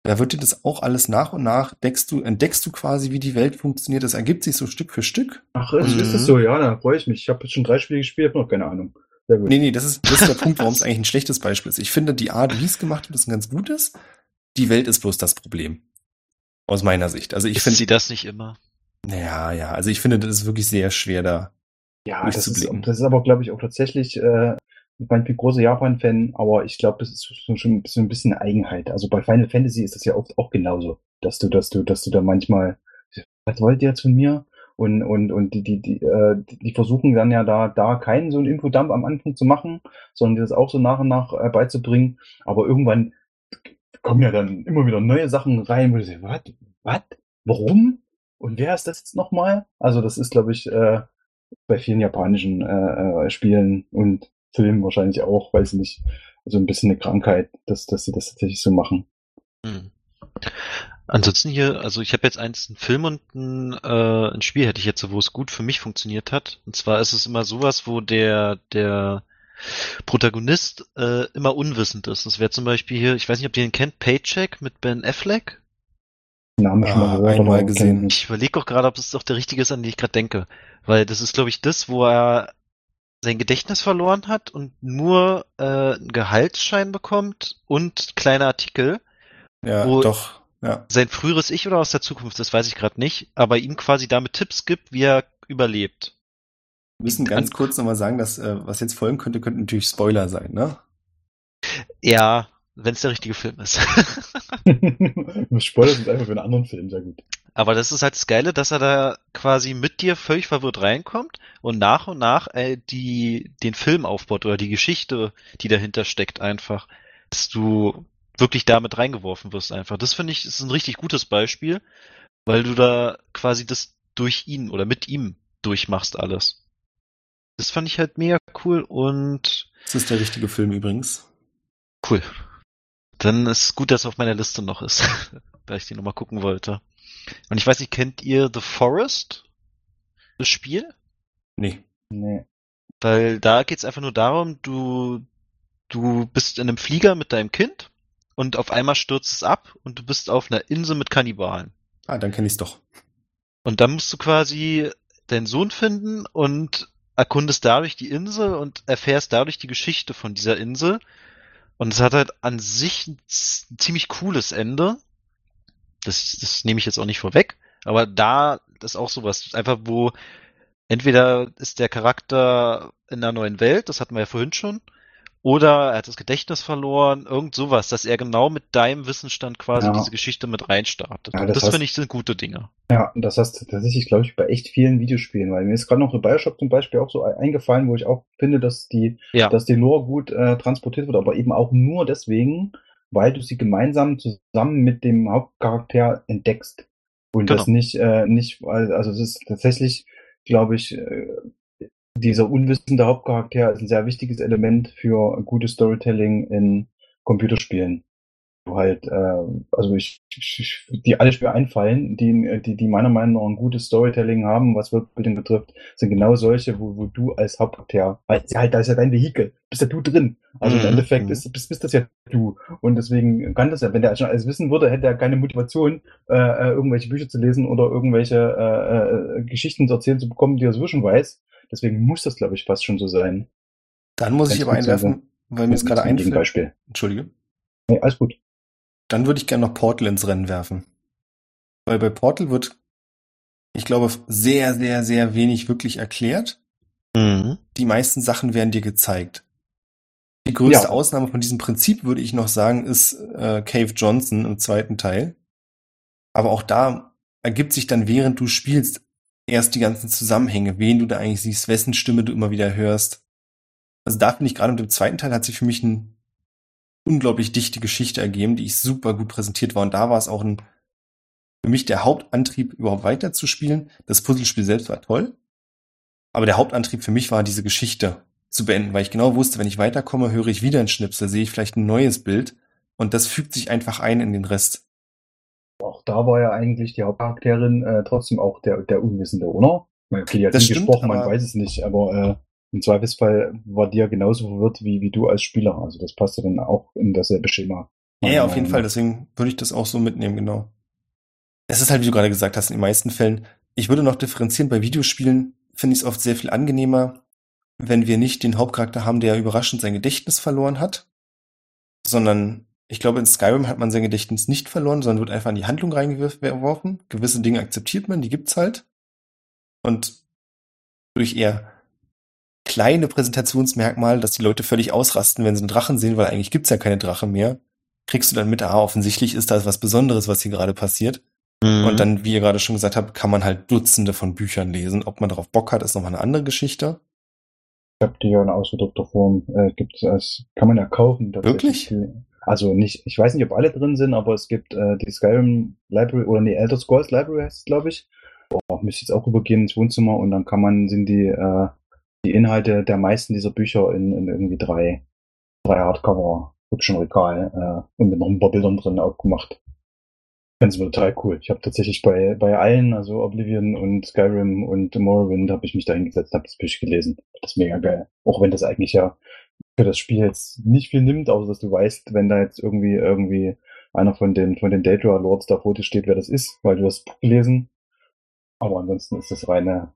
Da wird dir das auch alles nach und nach, deckst du, entdeckst du quasi, wie die Welt funktioniert. Das ergibt sich so Stück für Stück. Ach, ist, Mhm. ist das so? Ja, da freue ich mich. Ich habe jetzt schon drei Spiele gespielt, habe noch keine Ahnung. Sehr gut. Nee, nee, das ist, das ist der Punkt, warum es eigentlich ein schlechtes Beispiel ist. Ich finde, die Art, wie es gemacht wird, ist ein ganz gutes. Die Welt ist bloß das Problem. Aus meiner Sicht. Also ich finde, sie das nicht immer? Ja, ja, also ich finde, das ist wirklich sehr schwer da. ja, das ist, das ist aber, glaube ich, auch tatsächlich, äh, ich bin ein großer Japan-Fan, aber ich glaube, das ist schon schon ein bisschen, ein bisschen Eigenheit. Also bei Final Fantasy ist das ja oft auch genauso, dass du, dass du, dass du da manchmal, was wollt ihr jetzt von mir? Und, und, und die, die, die, äh, die versuchen dann ja da, da keinen so einen Infodump am Anfang zu machen, sondern dir das auch so nach und nach äh, beizubringen. Aber irgendwann kommen ja dann immer wieder neue Sachen rein, wo du sagst, was? Was? Warum? Und wer ist das jetzt nochmal? Also das ist, glaube ich, äh, bei vielen japanischen äh, äh, Spielen und Film wahrscheinlich auch, weiß ich nicht, also ein bisschen eine Krankheit, dass, dass sie das tatsächlich so machen. Hm. Ansonsten hier, also ich habe jetzt eins, einen Film und ein, äh, ein Spiel hätte ich jetzt, wo es gut für mich funktioniert hat. Und zwar ist es immer sowas, wo der, der Protagonist äh, immer unwissend ist. Das wäre zum Beispiel hier, ich weiß nicht, ob ihr ihn kennt, Paycheck mit Ben Affleck. Name schon mal Ah, gehört, einmal aber gesehen. kenn ich überlege auch gerade, ob es doch der richtige ist, an den ich gerade denke. Weil das ist, glaube ich, das, wo er sein Gedächtnis verloren hat und nur äh, einen Gehaltsschein bekommt und kleine Artikel. Ja, Wo- doch. Ja. Sein früheres Ich oder aus der Zukunft, das weiß ich gerade nicht, aber ihm quasi damit Tipps gibt, wie er überlebt. Wir müssen ganz kurz nochmal sagen, dass äh, was jetzt folgen könnte, könnten natürlich Spoiler sein, ne? Ja, wenn es der richtige Film ist. Du spoilerst uns einfach für einen anderen Film, sehr gut. Aber das ist halt das Geile, dass er da quasi mit dir völlig verwirrt reinkommt und nach und nach äh, die, den Film aufbaut oder die Geschichte, die dahinter steckt, einfach. Dass du wirklich damit reingeworfen wirst einfach. Das finde ich ist ein richtig gutes Beispiel, weil du da quasi das durch ihn oder mit ihm durchmachst alles. Das fand ich halt mega cool und Das ist der richtige Film übrigens. cool. Dann ist gut, dass er auf meiner Liste noch ist, weil ich die nochmal gucken wollte. Und ich weiß nicht, kennt ihr The Forest? Das Spiel? Nee. Nee. Weil da geht's einfach nur darum, du, du bist in einem Flieger mit deinem Kind und auf einmal stürzt es ab und du bist auf einer Insel mit Kannibalen. Ah, dann kenne ich's doch. Und dann musst du quasi deinen Sohn finden und erkundest dadurch die Insel und erfährst dadurch die Geschichte von dieser Insel. Und es hat halt an sich ein ziemlich cooles Ende. Das, das nehme ich jetzt auch nicht vorweg. Aber da ist auch sowas. Einfach wo entweder ist der Charakter in einer neuen Welt, das hatten wir ja vorhin schon, oder er hat das Gedächtnis verloren, irgend sowas, dass er genau mit deinem Wissensstand quasi Ja. diese Geschichte mit reinstartet. Ja, das das heißt- finde ich sind gute Dinge. Ja, und das hast du tatsächlich, glaube ich, bei echt vielen Videospielen, weil mir ist gerade noch ein Bioshock zum Beispiel auch so eingefallen, wo ich auch finde, dass die, Ja. dass die Lore gut äh, transportiert wird, aber eben auch nur deswegen, weil du sie gemeinsam zusammen mit dem Hauptcharakter entdeckst. Und das Genau. nicht, äh, nicht, also es ist tatsächlich, glaube ich, äh, dieser unwissende Hauptcharakter ist ein sehr wichtiges Element für gutes Storytelling in Computerspielen. Du halt, äh, also ich, ich, die alle Spiele einfallen, die, die, die meiner Meinung nach ein gutes Storytelling haben, was Worldbuilding betrifft, sind genau solche, wo, wo du als Hauptcharakter, weil ja, halt, da ist ja dein Vehikel, bist ja du drin. Also im Mhm. Endeffekt Mhm. ist, bist, bist das ja du. Und deswegen kann das ja, wenn der schon alles wissen würde, hätte er keine Motivation, äh, äh, irgendwelche Bücher zu lesen oder irgendwelche äh, äh, Geschichten zu erzählen zu bekommen, die er sowieso schon weiß. Deswegen muss das, glaube ich, fast schon so sein. Dann muss ich Ganz aber gut sein, einwerfen, weil mir es gerade ein einfällt. Gegenbeispiel. Entschuldige. Nee, alles gut. Dann würde ich gerne noch Portal ins Rennen werfen. Weil bei Portal wird, ich glaube, sehr, sehr, sehr wenig wirklich erklärt. Mhm. Die meisten Sachen werden dir gezeigt. Die größte Ja. Ausnahme von diesem Prinzip, würde ich noch sagen, ist äh, Cave Johnson im zweiten Teil. Aber auch da ergibt sich dann, während du spielst, erst die ganzen Zusammenhänge, wen du da eigentlich siehst, wessen Stimme du immer wieder hörst. Also da finde ich gerade mit dem zweiten Teil hat sich für mich eine unglaublich dichte Geschichte ergeben, die ich super gut präsentiert war. Und da war es auch ein, für mich der Hauptantrieb, überhaupt weiterzuspielen. Das Puzzlespiel selbst war toll. Aber der Hauptantrieb für mich war, diese Geschichte zu beenden, weil ich genau wusste, wenn ich weiterkomme, höre ich wieder einen Schnipsel, sehe ich vielleicht ein neues Bild und das fügt sich einfach ein in den Rest. Auch da war ja eigentlich die Hauptcharakterin äh, trotzdem auch der, der Unwissende, oder? Okay, die hat Das nie stimmt, gesprochen, man weiß es nicht, aber äh, im Zweifelsfall war die ja genauso verwirrt wie, wie du als Spieler. Also das passte dann auch in dasselbe Schema. Ja, ja, auf jeden Fall, deswegen würde ich das auch so mitnehmen, genau. Es ist halt, wie du gerade gesagt hast, in den meisten Fällen, ich würde noch differenzieren, bei Videospielen finde ich es oft sehr viel angenehmer, wenn wir nicht den Hauptcharakter haben, der überraschend sein Gedächtnis verloren hat, sondern ich glaube, in Skyrim hat man sein Gedächtnis nicht verloren, sondern wird einfach in die Handlung reingeworfen. Gewisse Dinge akzeptiert man, die gibt's halt. Und durch eher kleine Präsentationsmerkmale, dass die Leute völlig ausrasten, wenn sie einen Drachen sehen, weil eigentlich gibt's ja keine Drachen mehr, kriegst du dann mit, ah, offensichtlich ist da was Besonderes, was hier gerade passiert. Mhm. Und dann, wie ihr gerade schon gesagt habt, kann man halt Dutzende von Büchern lesen. Ob man darauf Bock hat, ist nochmal eine andere Geschichte. Ich habe die ja in ausgedruckter Form. Äh, gibt als kann man ja kaufen. Wirklich? Die- Also nicht, ich weiß nicht, ob alle drin sind, aber es gibt äh, die Skyrim Library oder nee, Elder Scrolls Library heißt es, glaube ich. Boah, müsste jetzt auch übergehen ins Wohnzimmer und dann kann man, sind die, äh, die Inhalte der meisten dieser Bücher in, in irgendwie drei, drei Hardcover hübschen Regal äh, und mit noch ein paar Bildern drin auch gemacht. Ganz total cool. Ich habe tatsächlich bei, bei allen, also Oblivion und Skyrim und Morrowind, habe ich mich da hingesetzt, habe das Bücher gelesen. Das ist mega geil. Auch wenn das eigentlich ja für das Spiel jetzt nicht viel nimmt, außer dass du weißt, wenn da jetzt irgendwie irgendwie einer von den von den Daedra Lords da vor dir steht, wer das ist, weil du das Buch gelesen. Aber ansonsten ist das reine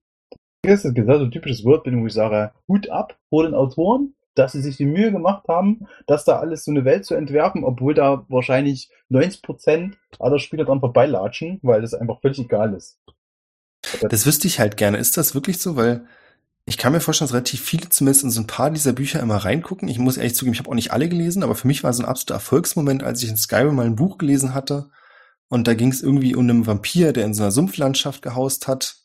das ist genau so ein typisches Wortbildung, wo ich sage, Hut ab vor den Autoren, dass sie sich die Mühe gemacht haben, dass da alles so eine Welt zu entwerfen, obwohl da wahrscheinlich 90% aller Spieler dran vorbeilatschen, weil das einfach völlig egal ist. Das wüsste ich halt gerne. Ist das wirklich so? Weil ich kann mir vorstellen, dass relativ viele zumindest in so ein paar dieser Bücher immer reingucken. Ich muss ehrlich zugeben, ich habe auch nicht alle gelesen, aber für mich war so ein absoluter Erfolgsmoment, als ich in Skyrim mal ein Buch gelesen hatte. Und da ging es irgendwie um einen Vampir, der in so einer Sumpflandschaft gehaust hat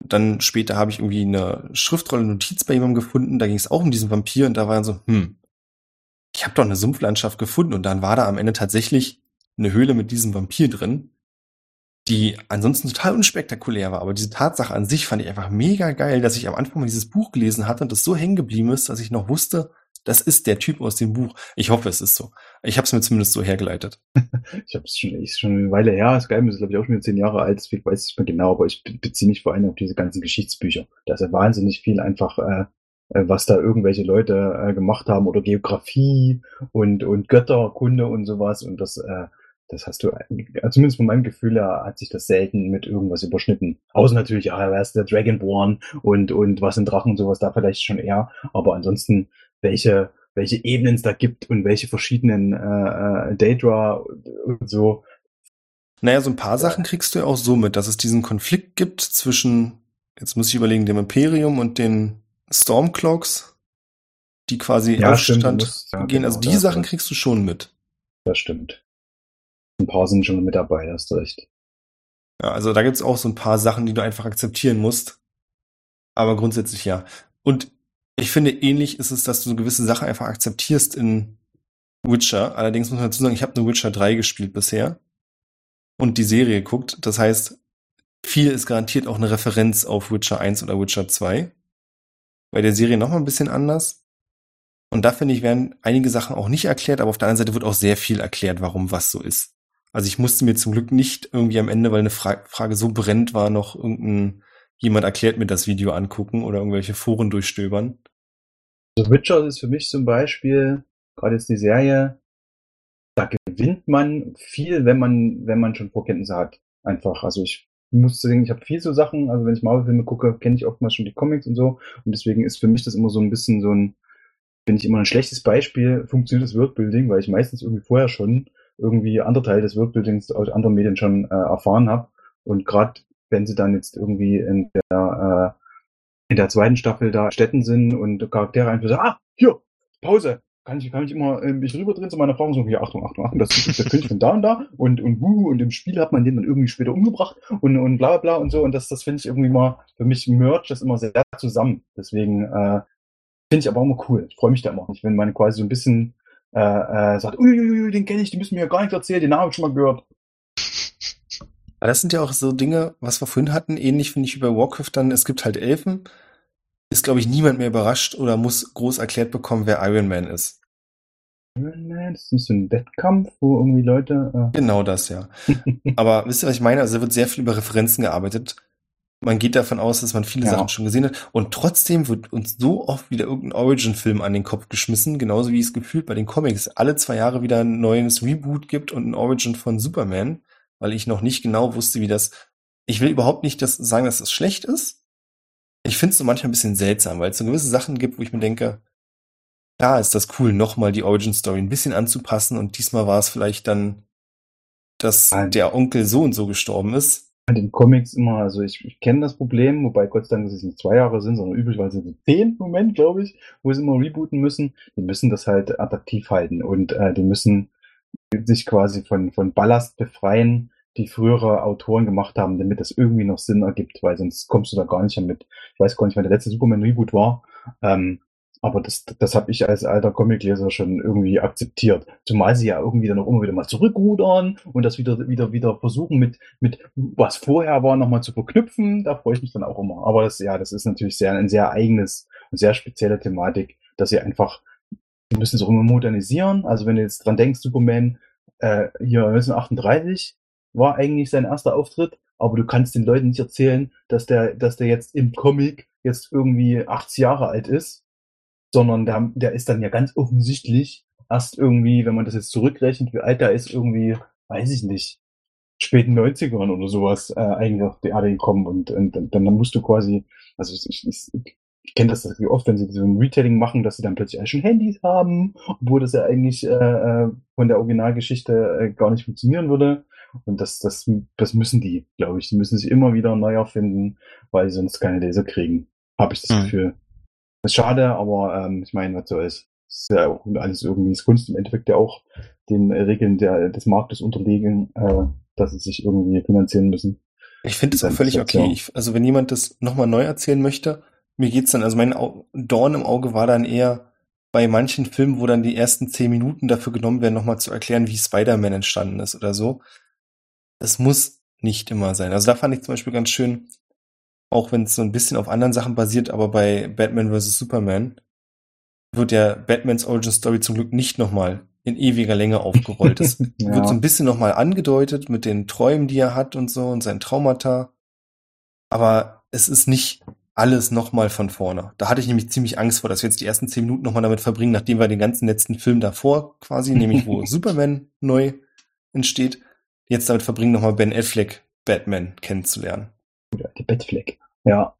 dann später habe ich irgendwie eine Schriftrolle Notiz bei jemandem gefunden, da ging es auch um diesen Vampir und da war dann so, hm, ich habe doch eine Sumpflandschaft gefunden und dann war da am Ende tatsächlich eine Höhle mit diesem Vampir drin, die ansonsten total unspektakulär war, aber diese Tatsache an sich fand ich einfach mega geil, dass ich am Anfang mal dieses Buch gelesen hatte und das so hängen geblieben ist, dass ich noch wusste, das ist der Typ aus dem Buch. Ich hoffe, es ist so. Ich habe es mir zumindest so hergeleitet. ich habe es schon, ist schon eine Weile her. Skyrim ist, glaube ich, auch schon zehn Jahre alt, deswegen weiß ich nicht mehr genau, aber ich beziehe mich vor allem auf diese ganzen Geschichtsbücher. Da ist ja wahnsinnig viel einfach, äh, äh, was da irgendwelche Leute äh, gemacht haben oder Geografie und, und Götterkunde und sowas. Und das, äh, das hast du, äh, zumindest von meinem Gefühl her, hat sich das selten mit irgendwas überschnitten. Außer natürlich, ja, wer ist der Dragonborn und, und was sind Drachen und sowas, da vielleicht schon eher. Aber ansonsten welche, welche Ebenen es da gibt und welche verschiedenen äh, äh, Daedra und so. Naja, so ein paar Sachen kriegst du ja auch so mit, dass es diesen Konflikt gibt zwischen, jetzt muss ich überlegen, dem Imperium und den Stormcloaks, die quasi Ja, Aufstand stimmt, musst- ja, gehen. genau, also die Sachen kriegst du schon mit. Das stimmt. Ein paar sind schon mit dabei, hast du recht. Ja, also da gibt's auch so ein paar Sachen, die du einfach akzeptieren musst. Aber grundsätzlich ja. Und ich finde, ähnlich ist es, dass du gewisse Sachen einfach akzeptierst in Witcher. Allerdings muss man dazu sagen, ich habe nur Witcher 3 gespielt bisher und die Serie geguckt. Das heißt, viel ist garantiert auch eine Referenz auf Witcher 1 oder Witcher 2. Bei der Serie noch mal ein bisschen anders. Und da finde ich, werden einige Sachen auch nicht erklärt, aber auf der anderen Seite wird auch sehr viel erklärt, warum was so ist. Also ich musste mir zum Glück nicht irgendwie am Ende, weil eine Fra Frage so brennt war, noch irgendein jemand erklärt mir das Video angucken oder irgendwelche Foren durchstöbern. Also Witcher ist für mich zum Beispiel, gerade jetzt die Serie, da gewinnt man viel, wenn man, wenn man schon Vorkenntnisse hat. Einfach. Also ich muss sagen, ich habe viel so Sachen, also wenn ich Marvel-Filme gucke, kenne ich oftmals schon die Comics und so. Und deswegen ist für mich das immer so ein bisschen so ein, finde ich immer ein schlechtes Beispiel, funktioniert das Worldbuilding, weil ich meistens irgendwie vorher schon irgendwie andere Teile des Worldbuildings aus anderen Medien schon äh, erfahren habe. Und gerade wenn sie dann jetzt irgendwie in der, äh, in der zweiten Staffel da Städten sind und Charaktere einfach so, ah, hier, Pause. Kann ich, kann ich immer äh, mich rüberdrehen zu meiner Frau und so, ja, Achtung, Achtung, Achtung, das ist der König von da und da und, und wuhu, und im Spiel hat man den dann irgendwie später umgebracht und, und bla bla und so. Und das, das finde ich irgendwie mal, für mich mercht das immer sehr zusammen. Deswegen äh, finde ich aber auch immer cool. Ich freue mich da immer nicht, wenn man quasi so ein bisschen äh, äh, sagt, uiuiui, den kenne ich, den müssen mir ja gar nichts erzählen, den Namen habe ich schon mal gehört. Aber das sind ja auch so Dinge, was wir vorhin hatten, ähnlich finde ich bei Warcraft dann, es gibt halt Elfen. Ist, glaube ich, niemand mehr überrascht oder muss groß erklärt bekommen, wer Iron Man ist. Iron Man, das ist so ein Wettkampf, wo irgendwie Leute. Genau das, ja. Aber wisst ihr, was ich meine? Also da wird sehr viel über Referenzen gearbeitet. Man geht davon aus, dass man viele Ja. Sachen schon gesehen hat. Und trotzdem wird uns so oft wieder irgendein Origin-Film an den Kopf geschmissen, genauso wie es gefühlt bei den Comics alle zwei Jahre wieder ein neues Reboot gibt und ein Origin von Superman, weil ich noch nicht genau wusste, wie das. Ich will überhaupt nicht das sagen, dass das schlecht ist. Ich finde es so manchmal ein bisschen seltsam, weil es so gewisse Sachen gibt, wo ich mir denke, da ist das cool, nochmal die Origin-Story ein bisschen anzupassen und diesmal war es vielleicht dann, dass Nein. der Onkel so und so gestorben ist. An den Comics immer, also ich, ich kenne das Problem, wobei Gott sei Dank, dass es nicht zwei Jahre sind, sondern üblicherweise so zehn Moment, glaube ich, wo sie immer rebooten müssen. Die müssen das halt attraktiv halten und äh, die müssen sich quasi von, von Ballast befreien, die frühere Autoren gemacht haben, damit das irgendwie noch Sinn ergibt, weil sonst kommst du da gar nicht mit. Ich weiß gar nicht, wann der letzte Superman-Reboot war. Ähm, aber das, das habe ich als alter Comicleser schon irgendwie akzeptiert. Zumal sie ja irgendwie dann auch immer wieder mal zurückrudern und das wieder, wieder, wieder versuchen mit, mit was vorher war, nochmal zu verknüpfen. Da freue ich mich dann auch immer. Aber das, ja, das ist natürlich sehr, ein sehr eigenes eine sehr spezielle Thematik, dass sie einfach, die müssen es auch immer modernisieren. Also wenn du jetzt dran denkst, Superman äh, hier 1938 war eigentlich sein erster Auftritt, aber du kannst den Leuten nicht erzählen, dass der, dass der jetzt im Comic jetzt irgendwie 80 Jahre alt ist, sondern der, der ist dann ja ganz offensichtlich erst irgendwie, wenn man das jetzt zurückrechnet, wie alt er ist, irgendwie, weiß ich nicht, späten 90ern oder sowas äh, eigentlich auf die Erde gekommen und, und, und dann musst du quasi, also ich, ich, ich kenne das wie oft, wenn sie so ein Retailing machen, dass sie dann plötzlich alle schon Handys haben, obwohl das ja eigentlich äh, äh, von der Originalgeschichte äh, gar nicht funktionieren würde. Und das, das, das müssen die, glaube ich. Die müssen sich immer wieder neu erfinden, weil sie sonst keine Leser kriegen. Habe ich das Mhm. Gefühl. Das ist schade, aber ähm, ich meine, was so ist. Das ist ja auch alles irgendwie ist Kunst im Endeffekt ja auch den Regeln der, des Marktes unterlegen, äh, dass sie sich irgendwie finanzieren müssen. Ich finde es auch völlig das okay. Ich, also wenn jemand das nochmal neu erzählen möchte, mir geht's dann, also mein Au Dorn im Auge war dann eher bei manchen Filmen, wo dann die ersten zehn Minuten dafür genommen werden, nochmal zu erklären, wie Spider-Man entstanden ist oder so. Es muss nicht immer sein. Also da fand ich zum Beispiel ganz schön, auch wenn es so ein bisschen auf anderen Sachen basiert, aber bei Batman vs. Superman wird ja Batmans Origin Story zum Glück nicht nochmal in ewiger Länge aufgerollt. Es Ja. wird so ein bisschen nochmal angedeutet mit den Träumen, die er hat und so und seinen Traumata. Aber es ist nicht alles nochmal von vorne. Da hatte ich nämlich ziemlich Angst vor, dass wir jetzt die ersten zehn Minuten nochmal damit verbringen, nachdem wir den ganzen letzten Film davor quasi, nämlich wo Superman neu entsteht, jetzt damit verbringen, nochmal Ben Affleck Batman kennenzulernen. Die Bettfleck. Ja.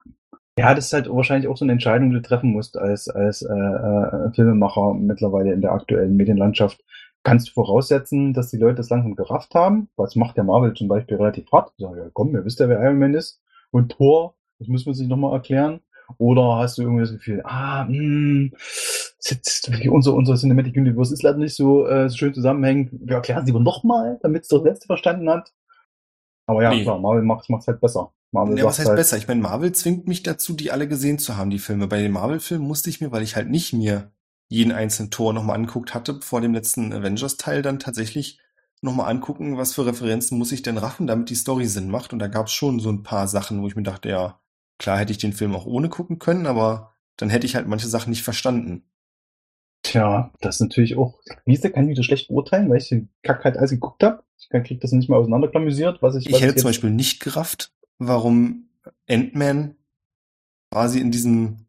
Ja, das ist halt wahrscheinlich auch so eine Entscheidung, die du treffen musst als, als äh, äh, Filmemacher mittlerweile in der aktuellen Medienlandschaft. Kannst du voraussetzen, dass die Leute das langsam gerafft haben? Was macht der Marvel zum Beispiel relativ hart? Sagen, ja komm, ihr wisst ja, wer Iron Man ist. Und Thor, das müssen wir sich nochmal erklären. Oder hast du irgendwie das Gefühl, ah, mh, das jetzt, unser, unser Cinematic Universe ist leider nicht so, äh, so schön zusammenhängend. Wir erklären es lieber nochmal, damit es der Letzte verstanden hat. Aber ja, Nee. klar, Marvel macht es halt besser. Marvel Ja, was heißt halt, besser? Ich meine, Marvel zwingt mich dazu, die alle gesehen zu haben, die Filme. Bei den Marvel-Filmen musste ich mir, weil ich halt nicht mir jeden einzelnen Tor nochmal angeguckt hatte, vor dem letzten Avengers-Teil dann tatsächlich nochmal angucken, was für Referenzen muss ich denn raffen, damit die Story Sinn macht. Und da gab es schon so ein paar Sachen, wo ich mir dachte, ja, klar hätte ich den Film auch ohne gucken können, aber dann hätte ich halt manche Sachen nicht verstanden. Tja, das ist natürlich auch, wie ist der, kann ich wieder schlecht beurteilen, weil ich den Kack halt alles geguckt habe. Ich kann- krieg das nicht mal auseinanderklamüsiert, was ich, Ich was hätte jetzt- zum Beispiel nicht gerafft, warum Ant-Man quasi in diesem,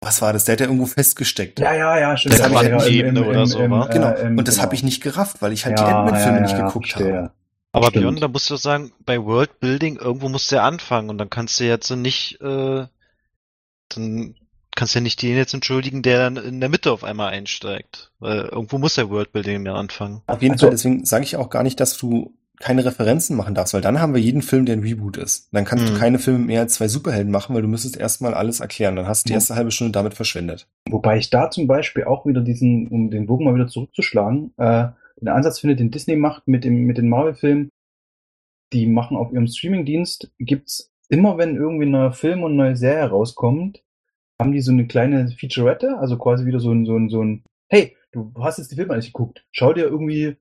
was war das? Der hat ja irgendwo festgesteckt. Ja, ja, ja, stimmt. Das hab ich halt nicht Ebene oder so, wa? Genau. äh, im- und das genau. habe ich nicht gerafft, weil ich halt die Ja, Ant-Man-Filme ja, nicht ja, geguckt verstehe. habe. Aber Stimmt. Björn, da musst du sagen, bei Worldbuilding, irgendwo musst du ja anfangen und dann kannst du jetzt so nicht, äh, dann kannst du ja nicht den jetzt entschuldigen, der dann in der Mitte auf einmal einsteigt. Weil irgendwo muss der Worldbuilding dann anfangen. Auf jeden Also- Fall, deswegen sage ich auch gar nicht, dass du keine Referenzen machen darfst, weil dann haben wir jeden Film, der ein Reboot ist. Dann kannst du Mhm. keine Filme mehr als zwei Superhelden machen, weil du müsstest erstmal alles erklären. Dann hast du die erste halbe Stunde damit verschwendet. Wobei ich da zum Beispiel auch wieder diesen, um den Bogen mal wieder zurückzuschlagen, äh, den Ansatz finde, den Disney macht mit dem, mit den Marvel-Filmen. Die machen auf ihrem Streamingdienst, gibt's immer, wenn irgendwie ein neuer Film und eine neue Serie rauskommt, haben die so eine kleine Featurette, also quasi wieder so ein, so ein, so ein, hey, du hast jetzt die Filme nicht geguckt, schau dir irgendwie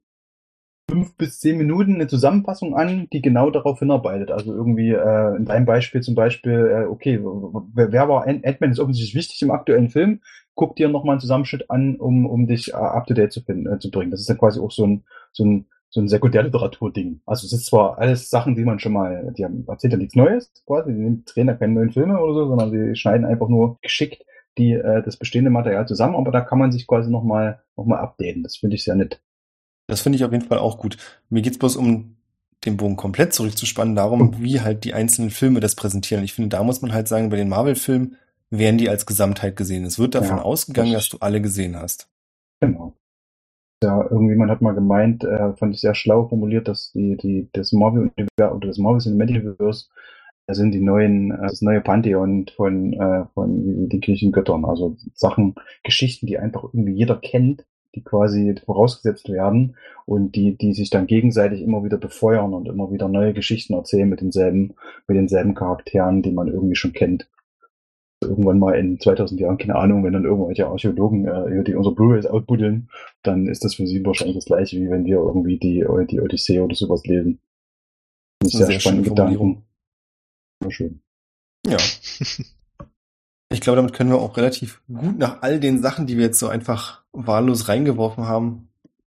fünf bis zehn Minuten eine Zusammenfassung an, die genau darauf hinarbeitet. Also irgendwie äh, in deinem Beispiel zum Beispiel, äh, okay, wer, war Ant-Man ist offensichtlich wichtig im aktuellen Film, guck dir nochmal einen Zusammenschnitt an, um, um dich äh, up to date zu, finden, äh, zu bringen. Das ist dann quasi auch so ein, so ein, so ein Sekundärliteratur-Ding. Also es ist zwar alles Sachen, die man schon mal, die haben, erzählt ja nichts Neues, quasi, die drehen da keine neuen Filme oder so, sondern sie schneiden einfach nur geschickt die, äh, das bestehende Material zusammen, aber da kann man sich quasi nochmal noch mal updaten. Das finde ich sehr nett. Das finde ich auf jeden Fall auch gut. Mir geht's bloß um den Bogen komplett zurückzuspannen, darum, wie halt die einzelnen Filme das präsentieren. Ich finde, da muss man halt sagen, bei den Marvel-Filmen werden die als Gesamtheit gesehen. Es wird davon Ja, ausgegangen, das- dass du alle gesehen hast. Genau. Ja, irgendjemand hat mal gemeint, äh, fand ich sehr schlau formuliert, dass die, die, das Marvel Universum oder das Marvel Cinematic Universe das sind die neuen, äh, das neue Pantheon von, äh, von die griechischen Göttern. Also Sachen, Geschichten, die einfach irgendwie jeder kennt, die quasi vorausgesetzt werden und die, die sich dann gegenseitig immer wieder befeuern und immer wieder neue Geschichten erzählen mit denselben, mit denselben Charakteren, die man irgendwie schon kennt irgendwann mal in 2000 Jahren, keine Ahnung, wenn dann irgendwelche Archäologen äh, die unsere Blu-rays outbuddeln, dann ist das für sie wahrscheinlich das gleiche, wie wenn wir irgendwie die, die Odyssee oder sowas lesen. Das ist eine sehr schöne Formulierung. Sehr schön. Ja. Ich glaube, damit können wir auch relativ gut nach all den Sachen, die wir jetzt so einfach wahllos reingeworfen haben,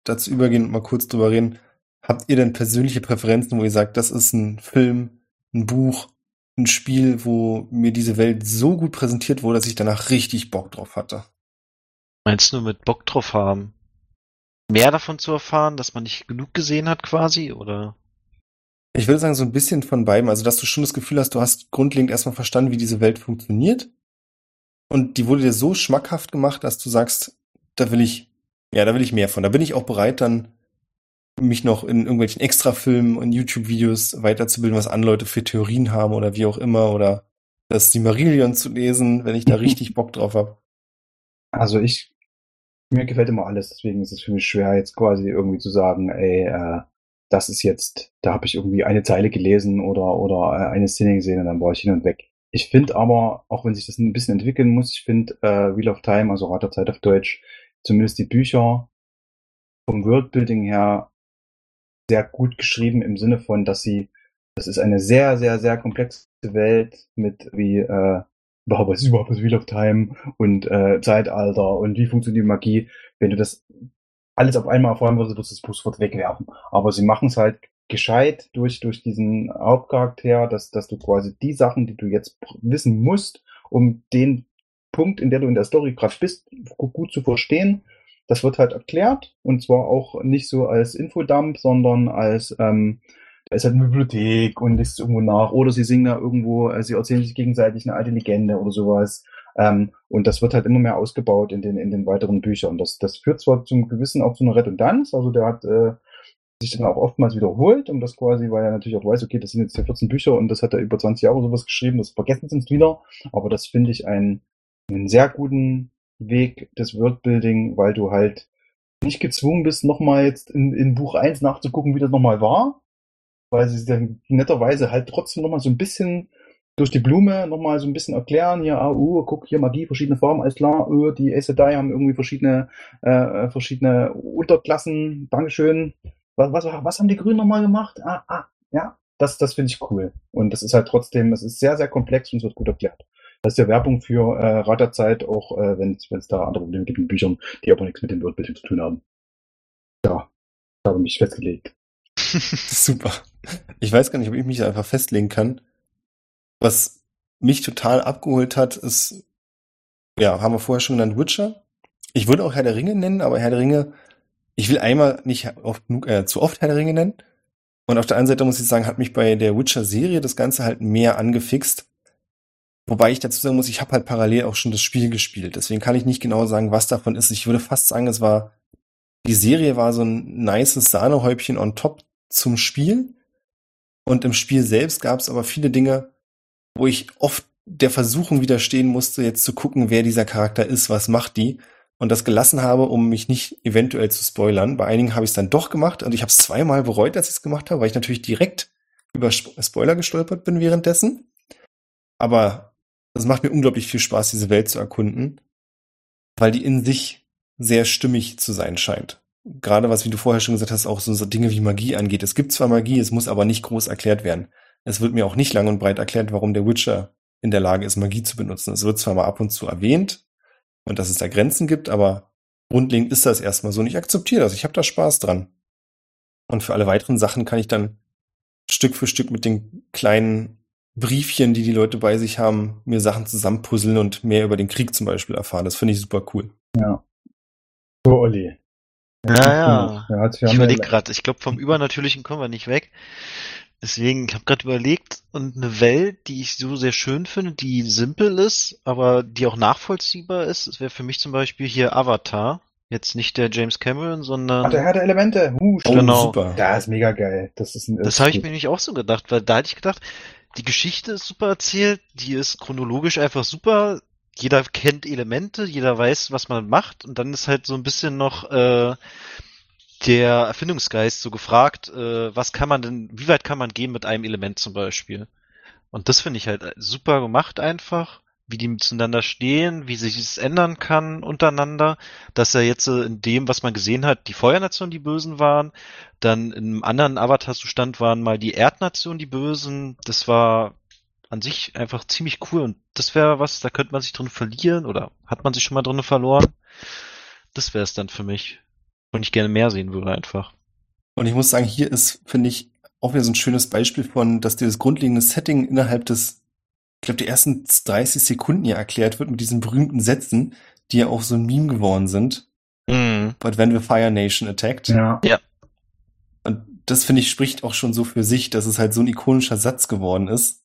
dazu übergehen und mal kurz drüber reden. Habt ihr denn persönliche Präferenzen, wo ihr sagt, das ist ein Film, ein Buch, ein Spiel, wo mir diese Welt so gut präsentiert wurde, dass ich danach richtig Bock drauf hatte? Meinst du mit Bock drauf haben? Mehr davon zu erfahren, dass man nicht genug gesehen hat quasi, oder? Ich würde sagen, so ein bisschen von beidem. Also, dass du schon das Gefühl hast, du hast grundlegend erstmal verstanden, wie diese Welt funktioniert. Und die wurde dir so schmackhaft gemacht, dass du sagst, da will ich, ja, da will ich mehr von. Da bin ich auch bereit, dann mich noch in irgendwelchen Extrafilmen und YouTube-Videos weiterzubilden, was andere Leute für Theorien haben oder wie auch immer. Oder das Silmarillion zu lesen, wenn ich da richtig Bock drauf habe. Also ich, mir gefällt immer alles, deswegen ist es für mich schwer, jetzt quasi irgendwie zu sagen, ey, äh, das ist jetzt, da habe ich irgendwie eine Zeile gelesen oder, oder äh, eine Szene gesehen und dann war ich hin und weg. Ich finde aber, auch wenn sich das ein bisschen entwickeln muss, ich finde äh, Wheel of Time, also Rat der Zeit auf Deutsch, zumindest die Bücher vom Worldbuilding her sehr gut geschrieben im Sinne von, dass sie, das ist eine sehr, sehr, sehr komplexe Welt mit wie, äh, was ist überhaupt das Wheel of Time und äh, Zeitalter und wie funktioniert Magie. Wenn du das alles auf einmal erfahren würdest, würdest du das Buch wegwerfen. Aber sie machen es halt gescheit durch, durch diesen Hauptcharakter, dass, dass du quasi die Sachen, die du jetzt wissen musst, um den Punkt, in der du in der Story gerade bist, gut zu verstehen, das wird halt erklärt und zwar auch nicht so als Infodump, sondern als ähm, da ist halt eine Bibliothek und liest irgendwo nach oder sie singen da irgendwo, äh, sie erzählen sich gegenseitig eine alte Legende oder sowas. Ähm, und das wird halt immer mehr ausgebaut in den in den weiteren Büchern. Das das führt zwar zum gewissen auch zu einer Redundanz, also der hat äh, sich dann auch oftmals wiederholt, um das quasi, weil er natürlich auch weiß, okay, das sind jetzt hier 14 Bücher und das hat er über 20 Jahre sowas geschrieben, das vergessen sie uns wieder. Aber das finde ich einen, einen sehr guten Weg des Wordbuilding, weil du halt nicht gezwungen bist, nochmal jetzt in, in Buch 1 nachzugucken, wie das nochmal war, weil sie dann netterweise halt trotzdem nochmal so ein bisschen durch die Blume nochmal so ein bisschen erklären, hier, ah, uh, guck, hier Magie, verschiedene Formen, alles klar, uh, die Aes Sedai haben irgendwie verschiedene, äh, verschiedene Unterklassen, Dankeschön. Was, was, was haben die Grünen nochmal gemacht? Ah, ah, ja, das, das finde ich cool. Und das ist halt trotzdem, es ist sehr, sehr komplex und es wird gut erklärt. Das ist ja Werbung für äh, Raterzeit, auch äh, wenn es da andere Probleme gibt in Büchern, die aber nichts mit dem Wortbildung zu tun haben. Ja, da habe ich mich festgelegt. Super. Ich weiß gar nicht, ob ich mich einfach festlegen kann. Was mich total abgeholt hat, ist, ja, haben wir vorher schon genannt, Witcher. Ich würde auch Herr der Ringe nennen, aber Herr der Ringe, ich will einmal nicht oft, äh, zu oft Herr der Ringe nennen. Und auf der einen Seite muss ich sagen, hat mich bei der Witcher-Serie das Ganze halt mehr angefixt. Wobei ich dazu sagen muss, ich habe halt parallel auch schon das Spiel gespielt. Deswegen kann ich nicht genau sagen, was davon ist. Ich würde fast sagen, es war, die Serie war so ein nices Sahnehäubchen on top zum Spiel. Und im Spiel selbst gab es aber viele Dinge, wo ich oft der Versuchung widerstehen musste, jetzt zu gucken, wer dieser Charakter ist, was macht die. Und das gelassen habe, um mich nicht eventuell zu spoilern. Bei einigen habe ich es dann doch gemacht und ich habe es zweimal bereut, als ich es gemacht habe, weil ich natürlich direkt über Spoiler gestolpert bin währenddessen. Aber es macht mir unglaublich viel Spaß, diese Welt zu erkunden, weil die in sich sehr stimmig zu sein scheint gerade was, wie du vorher schon gesagt hast, auch so, so Dinge wie Magie angeht. Es gibt zwar Magie, es muss aber nicht groß erklärt werden. Es wird mir auch nicht lang und breit erklärt, warum der Witcher in der Lage ist, Magie zu benutzen. Es wird zwar mal ab und zu erwähnt und dass es da Grenzen gibt, aber grundlegend ist das erstmal so und ich akzeptiere das. Ich habe da Spaß dran. Und für alle weiteren Sachen kann ich dann Stück für Stück mit den kleinen Briefchen, die die Leute bei sich haben, mir Sachen zusammenpuzzeln und mehr über den Krieg zum Beispiel erfahren. Das finde ich super cool. Ja. So, Olli. Ja, ja. ich überlege gerade, ich glaube, vom Übernatürlichen kommen wir nicht weg. Deswegen, ich habe gerade überlegt, und eine Welt, die ich so sehr schön finde, die simpel ist, aber die auch nachvollziehbar ist, das wäre für mich zum Beispiel hier Avatar. Jetzt nicht der James Cameron, sondern. Ach, der Herr der Elemente. Uh, oh, genau. Super. Da ist mega geil. Das ist ein, Das habe ich mir nämlich auch so gedacht, weil da hätte ich gedacht, die Geschichte ist super erzählt, die ist chronologisch einfach super, jeder kennt Elemente, jeder weiß, was man macht. Und dann ist halt so ein bisschen noch äh, der Erfindungsgeist so gefragt, äh, was kann man denn, wie weit kann man gehen mit einem Element zum Beispiel? Und das finde ich halt super gemacht einfach, wie die miteinander stehen, wie sich es ändern kann untereinander, dass er jetzt äh, in dem, was man gesehen hat, die Feuernation die Bösen waren, dann im anderen Avatar-Zustand waren mal die Erdnation die Bösen, das war an sich einfach ziemlich cool und das wäre was, da könnte man sich drin verlieren oder hat man sich schon mal drin verloren. Das wäre es dann für mich. Und ich gerne mehr sehen würde einfach. Und ich muss sagen, hier ist, finde ich, auch wieder so ein schönes Beispiel von, dass dir das grundlegende Setting innerhalb des, ich glaube, die ersten 30 Sekunden ja erklärt wird mit diesen berühmten Sätzen, die ja auch so ein Meme geworden sind. Mhm. But when the Fire Nation attacked. Ja. Und das finde ich spricht auch schon so für sich, dass es halt so ein ikonischer Satz geworden ist,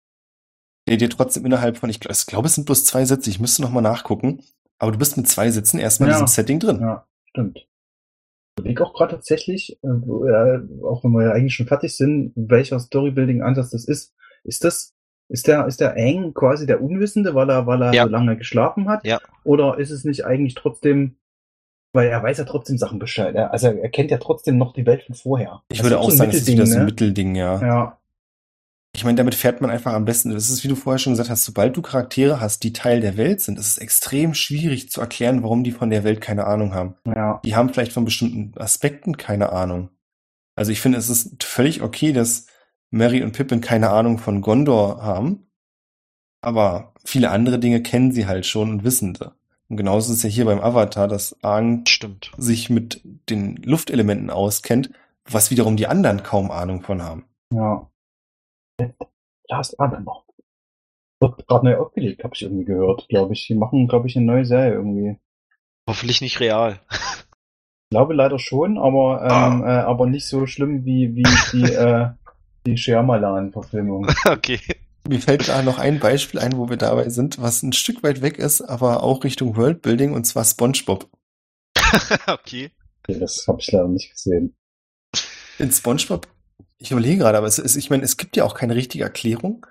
der dir trotzdem innerhalb von, ich glaube, ich glaube, es sind bloß zwei Sätze, ich müsste noch mal nachgucken, aber du bist mit zwei Sätzen erstmal in Ja. diesem Setting drin. Ja, stimmt. Ich überlege auch gerade tatsächlich, äh, auch wenn wir ja eigentlich schon fertig sind, welcher Storybuilding-Ansatz das ist. Ist das, ist der, ist der Aang quasi der Unwissende, weil er, weil er Ja. so lange geschlafen hat? Ja. Oder ist es nicht eigentlich trotzdem, weil er weiß ja trotzdem Sachen Bescheid. Er, also er kennt ja trotzdem noch die Welt von vorher. Ich Das würde auch so sagen, es ist wieder so ein Mittelding, Mittelding, ja. ne? Ja, Ich meine, damit fährt man einfach am besten. Das ist, wie du vorher schon gesagt hast, sobald du Charaktere hast, die Teil der Welt sind, ist es extrem schwierig zu erklären, warum die von der Welt keine Ahnung haben. ja, Die haben vielleicht von bestimmten Aspekten keine Ahnung. Also ich finde, es ist völlig okay, dass Mary und Pippin keine Ahnung von Gondor haben, aber viele andere Dinge kennen sie halt schon und wissen sie. Und genauso ist es ja hier beim Avatar, dass Aang Stimmt. sich mit den Luftelementen auskennt, was wiederum die anderen kaum Ahnung von haben. ja. Last Adam noch. Wird gerade neu aufgelegt, habe ich irgendwie gehört, glaube ich. Die machen, glaube ich, eine neue Serie irgendwie. Hoffentlich nicht real. Ich glaube leider schon, aber, ähm, äh, aber nicht so schlimm wie, wie die, äh, die Shyamalan-Verfilmung. okay. Mir fällt da noch ein Beispiel ein, wo wir dabei sind, was ein Stück weit weg ist, aber auch Richtung Worldbuilding, und zwar SpongeBob. okay. Das habe ich leider nicht gesehen. In SpongeBob, ich überlege gerade, aber es ist, ich meine, es gibt ja auch keine richtige Erklärung.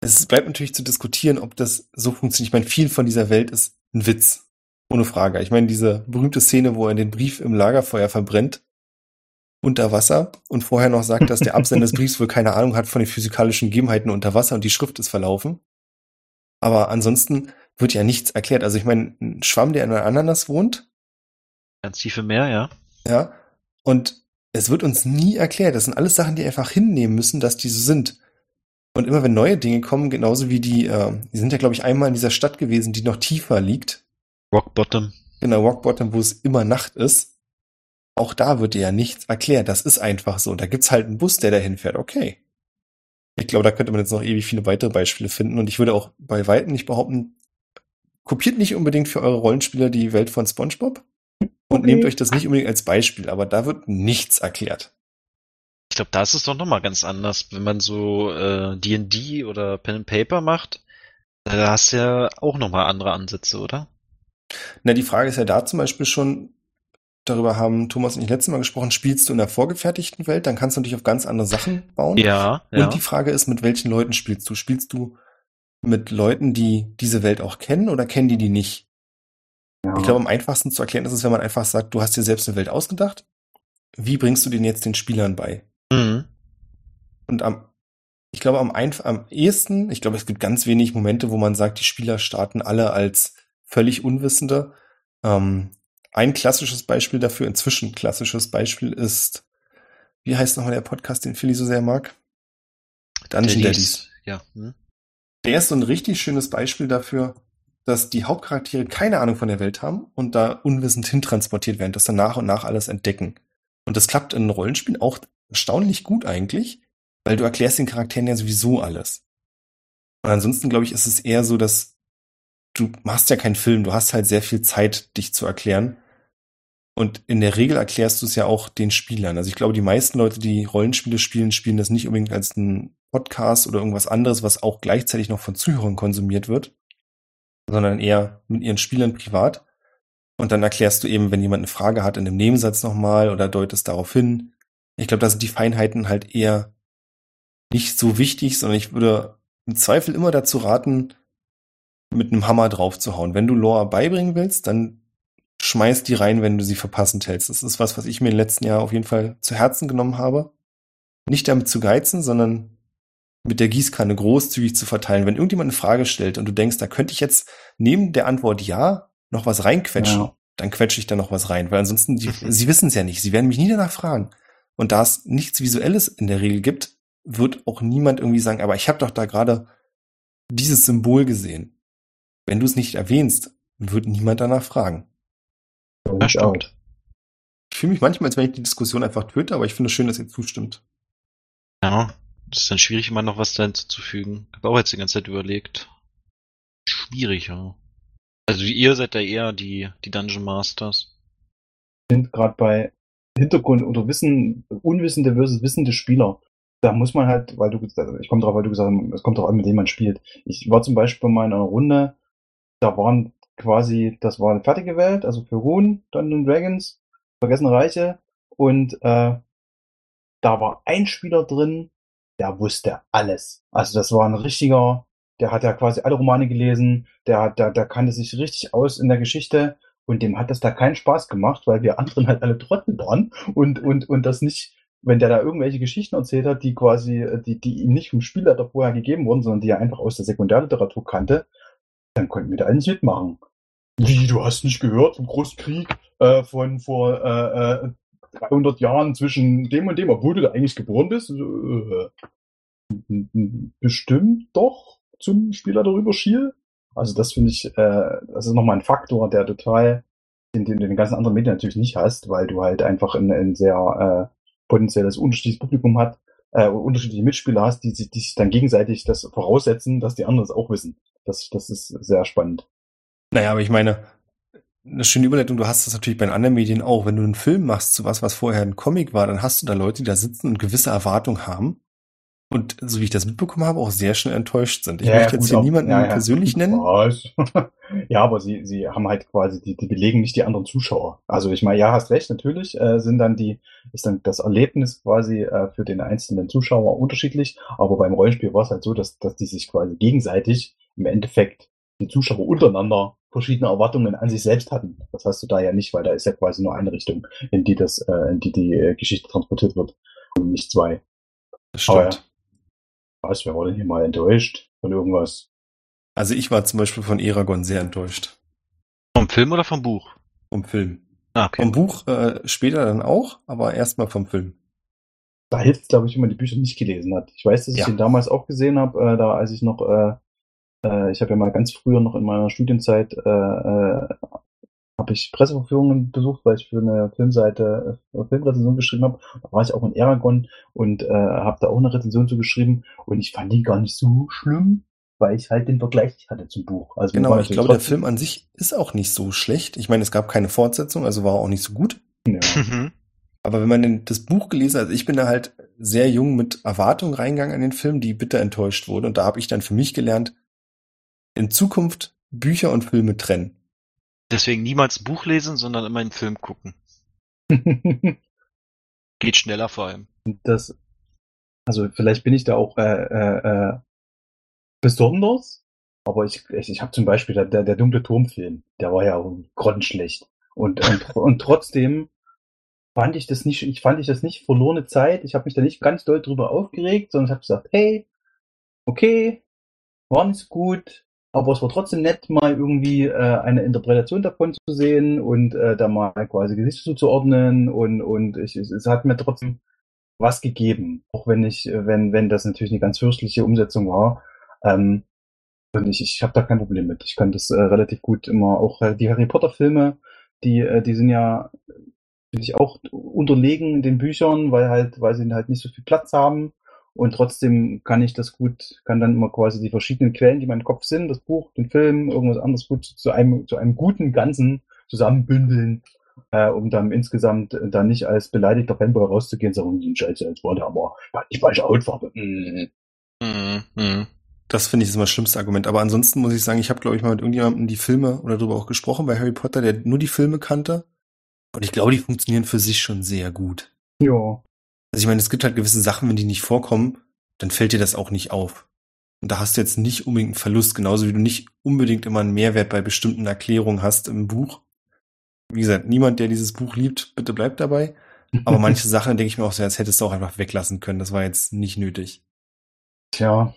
Es bleibt natürlich zu diskutieren, ob das so funktioniert. Ich meine, viel von dieser Welt ist ein Witz. Ohne Frage. Ich meine, diese berühmte Szene, wo er den Brief im Lagerfeuer verbrennt, unter Wasser, und vorher noch sagt, dass der Absender des Briefs wohl keine Ahnung hat von den physikalischen Gegebenheiten unter Wasser und die Schrift ist verlaufen. Aber ansonsten wird ja nichts erklärt. Also ich meine, ein Schwamm, der in einer Ananas wohnt, Ganz tiefe Meer, ja. ja, und es wird uns nie erklärt. Das sind alles Sachen, die einfach hinnehmen müssen, dass die so sind. Und immer wenn neue Dinge kommen, genauso wie die, äh, die sind ja, glaube ich, einmal in dieser Stadt gewesen, die noch tiefer liegt, Rock Bottom. in der Rock Bottom, wo es immer Nacht ist. Auch da wird dir ja nichts erklärt. Das ist einfach so. Und da gibt's halt einen Bus, der dahin fährt. Okay. Ich glaube, da könnte man jetzt noch ewig viele weitere Beispiele finden. Und ich würde auch bei Weitem nicht behaupten, kopiert nicht unbedingt für eure Rollenspieler die Welt von SpongeBob und Okay. nehmt euch das nicht unbedingt als Beispiel, aber da wird nichts erklärt. Ich glaube, da ist es doch nochmal ganz anders, wenn man so äh, D&D oder Pen and Paper macht. Da hast du ja auch nochmal andere Ansätze, oder? Na, die Frage ist ja da zum Beispiel schon, darüber haben Thomas und ich letztes Mal gesprochen, spielst du in der vorgefertigten Welt, dann kannst du natürlich auf ganz andere Sachen bauen. Ja, ja. Und die Frage ist, mit welchen Leuten spielst du? Spielst du mit Leuten, die diese Welt auch kennen oder kennen die die nicht? Ja. Ich glaube, am einfachsten zu erklären ist es, wenn man einfach sagt, du hast dir selbst eine Welt ausgedacht. Wie bringst du den jetzt den Spielern bei? Mhm. Und am, ich glaube, am, einf am ehesten, ich glaube, es gibt ganz wenig Momente, wo man sagt, die Spieler starten alle als völlig Unwissende. Ähm, ein klassisches Beispiel dafür, inzwischen klassisches Beispiel ist, wie heißt nochmal der Podcast, den Philly so sehr mag? Dungeon Daddies. Ja. Hm? Der ist so ein richtig schönes Beispiel dafür, dass die Hauptcharaktere keine Ahnung von der Welt haben und da unwissend hintransportiert werden, dass dann nach und nach alles entdecken. Und das klappt in Rollenspielen auch erstaunlich gut eigentlich, weil du erklärst den Charakteren ja sowieso alles. Und ansonsten, glaube ich, ist es eher so, dass du machst ja keinen Film, du hast halt sehr viel Zeit, dich zu erklären. Und in der Regel erklärst du es ja auch den Spielern. Also ich glaube, die meisten Leute, die Rollenspiele spielen, spielen das nicht unbedingt als ein Podcast oder irgendwas anderes, was auch gleichzeitig noch von Zuhörern konsumiert wird, sondern eher mit ihren Spielern privat. Und dann erklärst du eben, wenn jemand eine Frage hat, in dem Nebensatz nochmal oder deutest darauf hin. Ich glaube, da sind die Feinheiten halt eher nicht so wichtig, sondern ich würde im Zweifel immer dazu raten, mit einem Hammer drauf zu hauen. Wenn du Lore beibringen willst, dann schmeiß die rein, wenn du sie verpassend hältst. Das ist was, was ich mir im letzten Jahr auf jeden Fall zu Herzen genommen habe. Nicht damit zu geizen, sondern mit der Gießkanne großzügig zu verteilen. Wenn irgendjemand eine Frage stellt und du denkst, da könnte ich jetzt neben der Antwort ja noch was reinquetschen, Ja. dann quetsche ich da noch was rein, weil ansonsten, die, sie wissen es ja nicht. Sie werden mich nie danach fragen. Und da es nichts Visuelles in der Regel gibt, wird auch niemand irgendwie sagen, aber ich habe doch da gerade dieses Symbol gesehen. Wenn du es nicht erwähnst, wird niemand danach fragen. Ja, stimmt. Ich fühle mich manchmal, als wenn ich die Diskussion einfach töte, aber ich finde es schön, dass ihr zustimmt. Ja, das ist dann schwierig, immer noch was da hinzuzufügen. Ich habe auch jetzt die ganze Zeit überlegt. Schwierig, ja. Also ihr seid da eher die, die Dungeon Masters. sind gerade bei Hintergrund oder Wissen, unwissende versus wissende Spieler. Da muss man halt, weil du, also ich komme drauf, weil du gesagt hast, es kommt drauf an, mit wem man spielt. Ich war zum Beispiel mal in einer Runde, da waren quasi, das war eine fertige Welt, also für Rune, Dungeons Dragons, Vergessene Reiche, und äh, da war ein Spieler drin, der wusste alles. Also das war ein richtiger, der hat ja quasi alle Romane gelesen, der, der, der kannte sich richtig aus in der Geschichte und dem hat das da keinen Spaß gemacht, weil wir anderen halt alle Trottel waren und, und, und das nicht, wenn der da irgendwelche Geschichten erzählt hat, die quasi, die, die ihm nicht vom Spielleiter vorher gegeben wurden, sondern die er einfach aus der Sekundärliteratur kannte, dann konnten wir da alles mitmachen. Wie, du hast nicht gehört vom großen Krieg äh, von vor äh, äh, 300 Jahren zwischen dem und dem, obwohl du da eigentlich geboren bist? Äh, bestimmt doch zum Spieler darüber schiel. Also das finde ich, äh, das ist nochmal ein Faktor, der total, den, den du in den ganzen anderen Medien natürlich nicht hast, weil du halt einfach ein, ein sehr äh, potenzielles unterschiedliches Publikum hat, äh, unterschiedliche Mitspieler hast, die, sich- die sich dann gegenseitig das voraussetzen, dass die anderen es auch wissen. Das, das ist sehr spannend. Naja, aber ich meine, eine schöne Überleitung, du hast das natürlich bei den anderen Medien auch. Wenn du einen Film machst zu was, was vorher ein Comic war, dann hast du da Leute, die da sitzen und gewisse Erwartungen haben. Und so wie ich das mitbekommen habe, auch sehr schnell enttäuscht sind. Ich Ja, möchte jetzt gut, hier niemanden ja, ja. persönlich nennen. Ja, aber sie, sie haben halt quasi, die, die belegen nicht die anderen Zuschauer. Also ich meine, ja, hast recht, natürlich äh, sind dann die, ist dann das Erlebnis quasi äh, für den einzelnen Zuschauer unterschiedlich, aber beim Rollenspiel war es halt so, dass, dass die sich quasi gegenseitig im Endeffekt die Zuschauer untereinander verschiedene Erwartungen an sich selbst hatten. Das hast du da ja nicht, weil da ist ja quasi nur eine Richtung, in die das, äh, in die die äh, Geschichte transportiert wird und nicht zwei. Das Aber stimmt. Was, wer war denn hier mal enttäuscht von irgendwas? Also ich war zum Beispiel von Eragon sehr enttäuscht. Vom Film oder vom Buch? Vom Film. Ah, okay. Vom Buch äh, später dann auch, aber erstmal vom Film. Da hilft es, glaube ich, wenn man die Bücher nicht gelesen hat. Ich weiß, dass ich Ja. ihn damals auch gesehen habe, äh, da als ich noch, äh, äh, ich habe ja mal ganz früher noch in meiner Studienzeit, äh, äh, habe ich Presseverführungen besucht, weil ich für eine Filmseite äh, Filmrezension geschrieben habe. Da war ich auch in Aragon und äh, habe da auch eine Rezension zu geschrieben und ich fand die gar nicht so schlimm, weil ich halt den Vergleich nicht hatte zum Buch. Also Genau, ich glaube, der Film an sich ist auch nicht so schlecht. Ich meine, es gab keine Fortsetzung, also war auch nicht so gut. Ja. Mhm. Aber wenn man denn das Buch gelesen hat, also ich bin da halt sehr jung mit Erwartungen reingegangen an den Film, die bitter enttäuscht wurden. Und da habe ich dann für mich gelernt, in Zukunft Bücher und Filme trennen. Deswegen niemals ein Buch lesen, sondern immer einen Film gucken. Geht schneller vor allem. das, also vielleicht bin ich da auch äh, äh, äh, besonders, aber ich, ich, ich habe zum Beispiel der, der, der dunkle Turmfilm, der war ja grottenschlecht. Und, und, und trotzdem fand ich das nicht, ich fand ich das nicht verlorene Zeit. Ich habe mich da nicht ganz doll drüber aufgeregt, sondern ich habe gesagt, hey, okay, war nicht so gut, aber es war trotzdem nett, mal irgendwie äh, eine Interpretation davon zu sehen und äh, da mal quasi Gesichter zuzuordnen und, und ich, es, hat mir trotzdem was gegeben, auch wenn ich, äh, wenn, wenn das natürlich eine ganz fürstliche Umsetzung war. Ähm, und ich, ich habe da kein Problem mit. Ich kann das äh, relativ gut immer, auch äh, die Harry Potter Filme, die, äh, die sind ja finde ich auch unterlegen den Büchern, weil halt, weil sie halt nicht so viel Platz haben. Und trotzdem kann ich das gut, kann dann immer quasi die verschiedenen Quellen, die in meinem Kopf sind, das Buch, den Film, irgendwas anderes gut zu einem, zu einem guten Ganzen zusammenbündeln, äh, um dann insgesamt äh, dann nicht als beleidigter Fanboy rauszugehen und sagen, die Scheiße, jetzt war der aber die falsche Hautfarbe. Mm. Mhm. Mhm. Das finde ich ist immer das schlimmste Argument. Aber ansonsten muss ich sagen, ich habe, glaube ich, mal mit irgendjemandem die Filme oder darüber auch gesprochen bei Harry Potter, der nur die Filme kannte. Und ich glaube, die funktionieren für sich schon sehr gut. Ja. Also ich meine, es gibt halt gewisse Sachen, wenn die nicht vorkommen, dann fällt dir das auch nicht auf. Und da hast du jetzt nicht unbedingt einen Verlust, genauso wie du nicht unbedingt immer einen Mehrwert bei bestimmten Erklärungen hast im Buch. Wie gesagt, niemand, der dieses Buch liebt, bitte bleibt dabei. Aber manche Sachen denke ich mir auch so, als hättest du auch einfach weglassen können. Das war jetzt nicht nötig. Tja.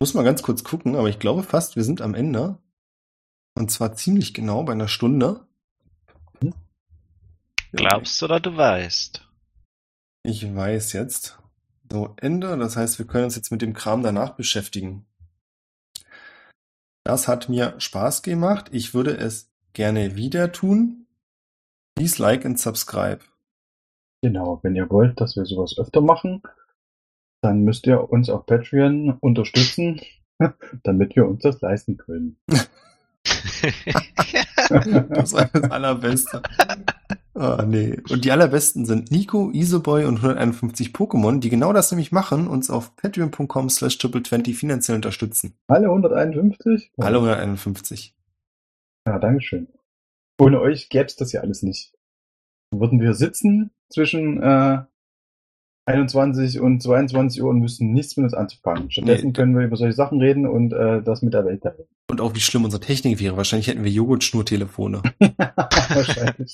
Muss mal ganz kurz gucken, aber ich glaube fast, wir sind am Ende. Und zwar ziemlich genau bei einer Stunde. Hm? Glaubst du oder du weißt? Ich weiß jetzt. So, Ende. Das heißt, wir können uns jetzt mit dem Kram danach beschäftigen. Das hat mir Spaß gemacht. Ich würde es gerne wieder tun. Please like and subscribe. Genau, wenn ihr wollt, dass wir sowas öfter machen, dann müsst ihr uns auf Patreon unterstützen, damit wir uns das leisten können. das war das Allerbeste. Ah, nee. Und die allerbesten sind Nico, Isoboy und 151 Pokémon, die genau das nämlich machen, uns auf patreon.com slash triple20 finanziell unterstützen. Alle 151? Alle 151. Ja, Dankeschön. Ohne euch gäbe es das ja alles nicht. Würden wir sitzen zwischen äh, 21 und 22 Uhr und müssen nichts mit uns anzufangen. Stattdessen Nee. können wir über solche Sachen reden und äh, das mit der Welt teilen. Und auch wie schlimm unsere Technik wäre. Wahrscheinlich hätten wir Joghurtschnurtelefone. Wahrscheinlich.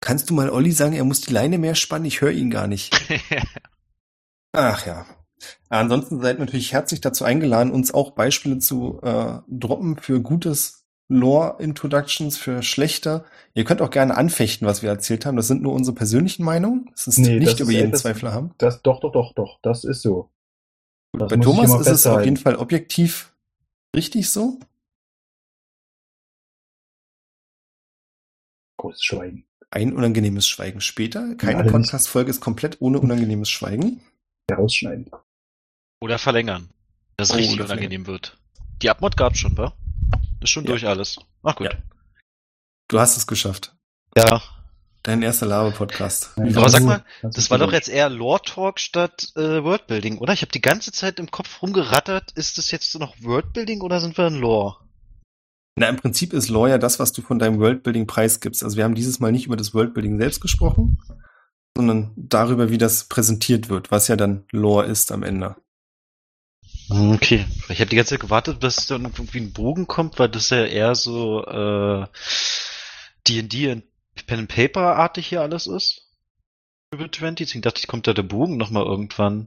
Kannst du mal Olli sagen, er muss die Leine mehr spannen? Ich höre ihn gar nicht. Ach ja. Ansonsten seid natürlich herzlich dazu eingeladen, uns auch Beispiele zu äh, droppen für gutes Lore-Introductions, für schlechte. Ihr könnt auch gerne anfechten, was wir erzählt haben. Das sind nur unsere persönlichen Meinungen. Das ist Nee, nicht das über ist- jeden das- Zweifler haben. Das, doch, doch, doch, doch, das ist so. Das Bei Thomas ist es auf jeden Fall objektiv richtig so. Großes Schweigen. Ein unangenehmes Schweigen später. Keine nicht. Podcast-Folge ist komplett ohne unangenehmes Schweigen. Herausschneiden. Oder verlängern. Dass es Oh, richtig unangenehm wird. Die Abmod gab's schon, wa? Ist schon Ja. durch alles. Ach gut. Ja. Du hast es geschafft. Ja. Dein erster Wie Aber sag mal, das war doch jetzt eher Lore-Talk statt äh, Wordbuilding, oder? Ich habe die ganze Zeit im Kopf rumgerattert. Ist das jetzt noch Wordbuilding oder sind wir in Lore? Na, im Prinzip ist Lore ja das, was du von deinem Worldbuilding preisgibst. Also wir haben dieses Mal nicht über das Worldbuilding selbst gesprochen, sondern darüber, wie das präsentiert wird, was ja dann Lore ist am Ende. Okay. Ich habe die ganze Zeit gewartet, bis dann irgendwie ein Bogen kommt, weil das ja eher so äh, D&D und Pen and Paper artig hier alles ist. Über 20. Deswegen dachte ich, kommt da der Bogen nochmal irgendwann.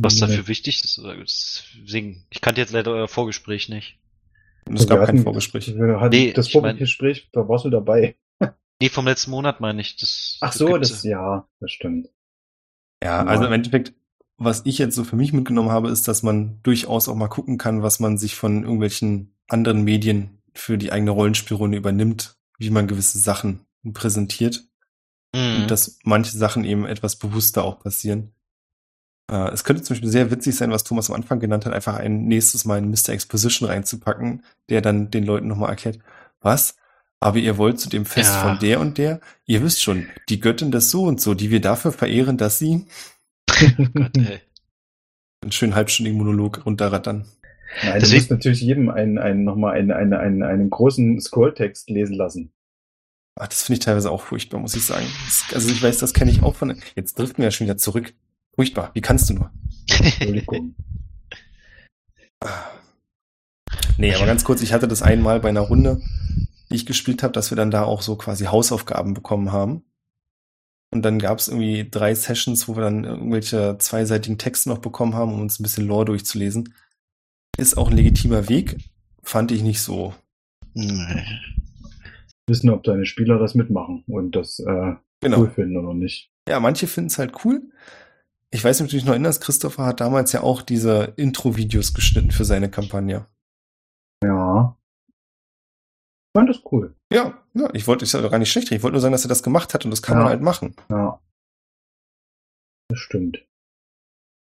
Was Nee. dafür wichtig ist. oder- Deswegen, ich kannte jetzt leider euer Vorgespräch nicht. Es gab kein hatten- Vorgespräch. Wir hatten Nee, das Vorgespräch, da warst du dabei. Nee, vom letzten Monat meine ich. Das, Ach so, gibt's das, ja, das stimmt. Ja, Ja. also im Endeffekt, was ich jetzt so für mich mitgenommen habe, ist, dass man durchaus auch mal gucken kann, was man sich von irgendwelchen anderen Medien für die eigene Rollenspielrunde übernimmt, wie man gewisse Sachen präsentiert. Mhm. und dass manche Sachen eben etwas bewusster auch passieren. Äh, es könnte zum Beispiel sehr witzig sein, was Thomas am Anfang genannt hat, einfach ein nächstes Mal einen Mr. Exposition reinzupacken, der dann den Leuten nochmal erklärt, was? Aber ihr wollt zu dem Fest Ja. von der und der? Ihr wisst schon, die Göttin des so und so, die wir dafür verehren, dass sie Gott, ey. einen schönen halbstündigen Monolog runterrattern. Nein, Deswegen- du musst natürlich jedem einen, einen, nochmal einen, einen, einen, einen großen Scrolltext lesen lassen. Ach, das finde ich teilweise auch furchtbar, muss ich sagen. Das, also ich weiß, das kenne ich auch von. Jetzt driften wir ja schon wieder zurück. Furchtbar. Wie kannst du nur? Entschuldigung. Nee, aber ganz kurz, ich hatte das einmal bei einer Runde, die ich gespielt habe, dass wir dann da auch so quasi Hausaufgaben bekommen haben. Und dann gab es irgendwie drei Sessions, wo wir dann irgendwelche zweiseitigen Texte noch bekommen haben, um uns ein bisschen Lore durchzulesen. Ist auch ein legitimer Weg, fand ich nicht so. Nee. Wissen, ob deine Spieler das mitmachen und das äh, Genau. cool finden oder nicht. Ja, manche finden es halt cool. Ich weiß natürlich noch erinnerst, Christopher hat damals ja auch diese Intro-Videos geschnitten für seine Kampagne. Ja. Ich fand das cool. Ja, ja, ich wollte, ich sage gar nicht schlecht, ich wollte nur sagen, dass er das gemacht hat und das kann Ja. man halt machen. Ja. Das stimmt.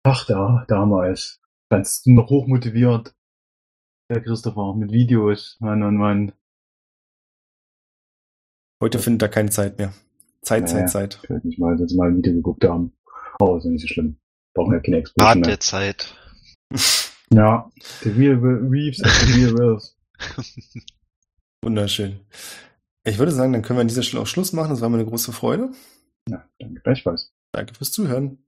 Ach, da, damals. Ganz noch hochmotiviert. Der Christopher mit Videos. Mann, Mann, Mann. Heute findet er keine Zeit mehr. Zeit, Naja. Zeit, Zeit. Ich weiß nicht mal, dass sie mal ein Video geguckt haben. Aber ist ja nicht so schlimm. Brauchen ja keine Art Explosion mehr. der Zeit. Ja. The Real Reeves at the Real Wills. Wunderschön. Ich würde sagen, dann können wir an dieser Stelle auch Schluss machen. Das war mir eine große Freude. Ja, danke gleichfalls. Danke fürs Zuhören.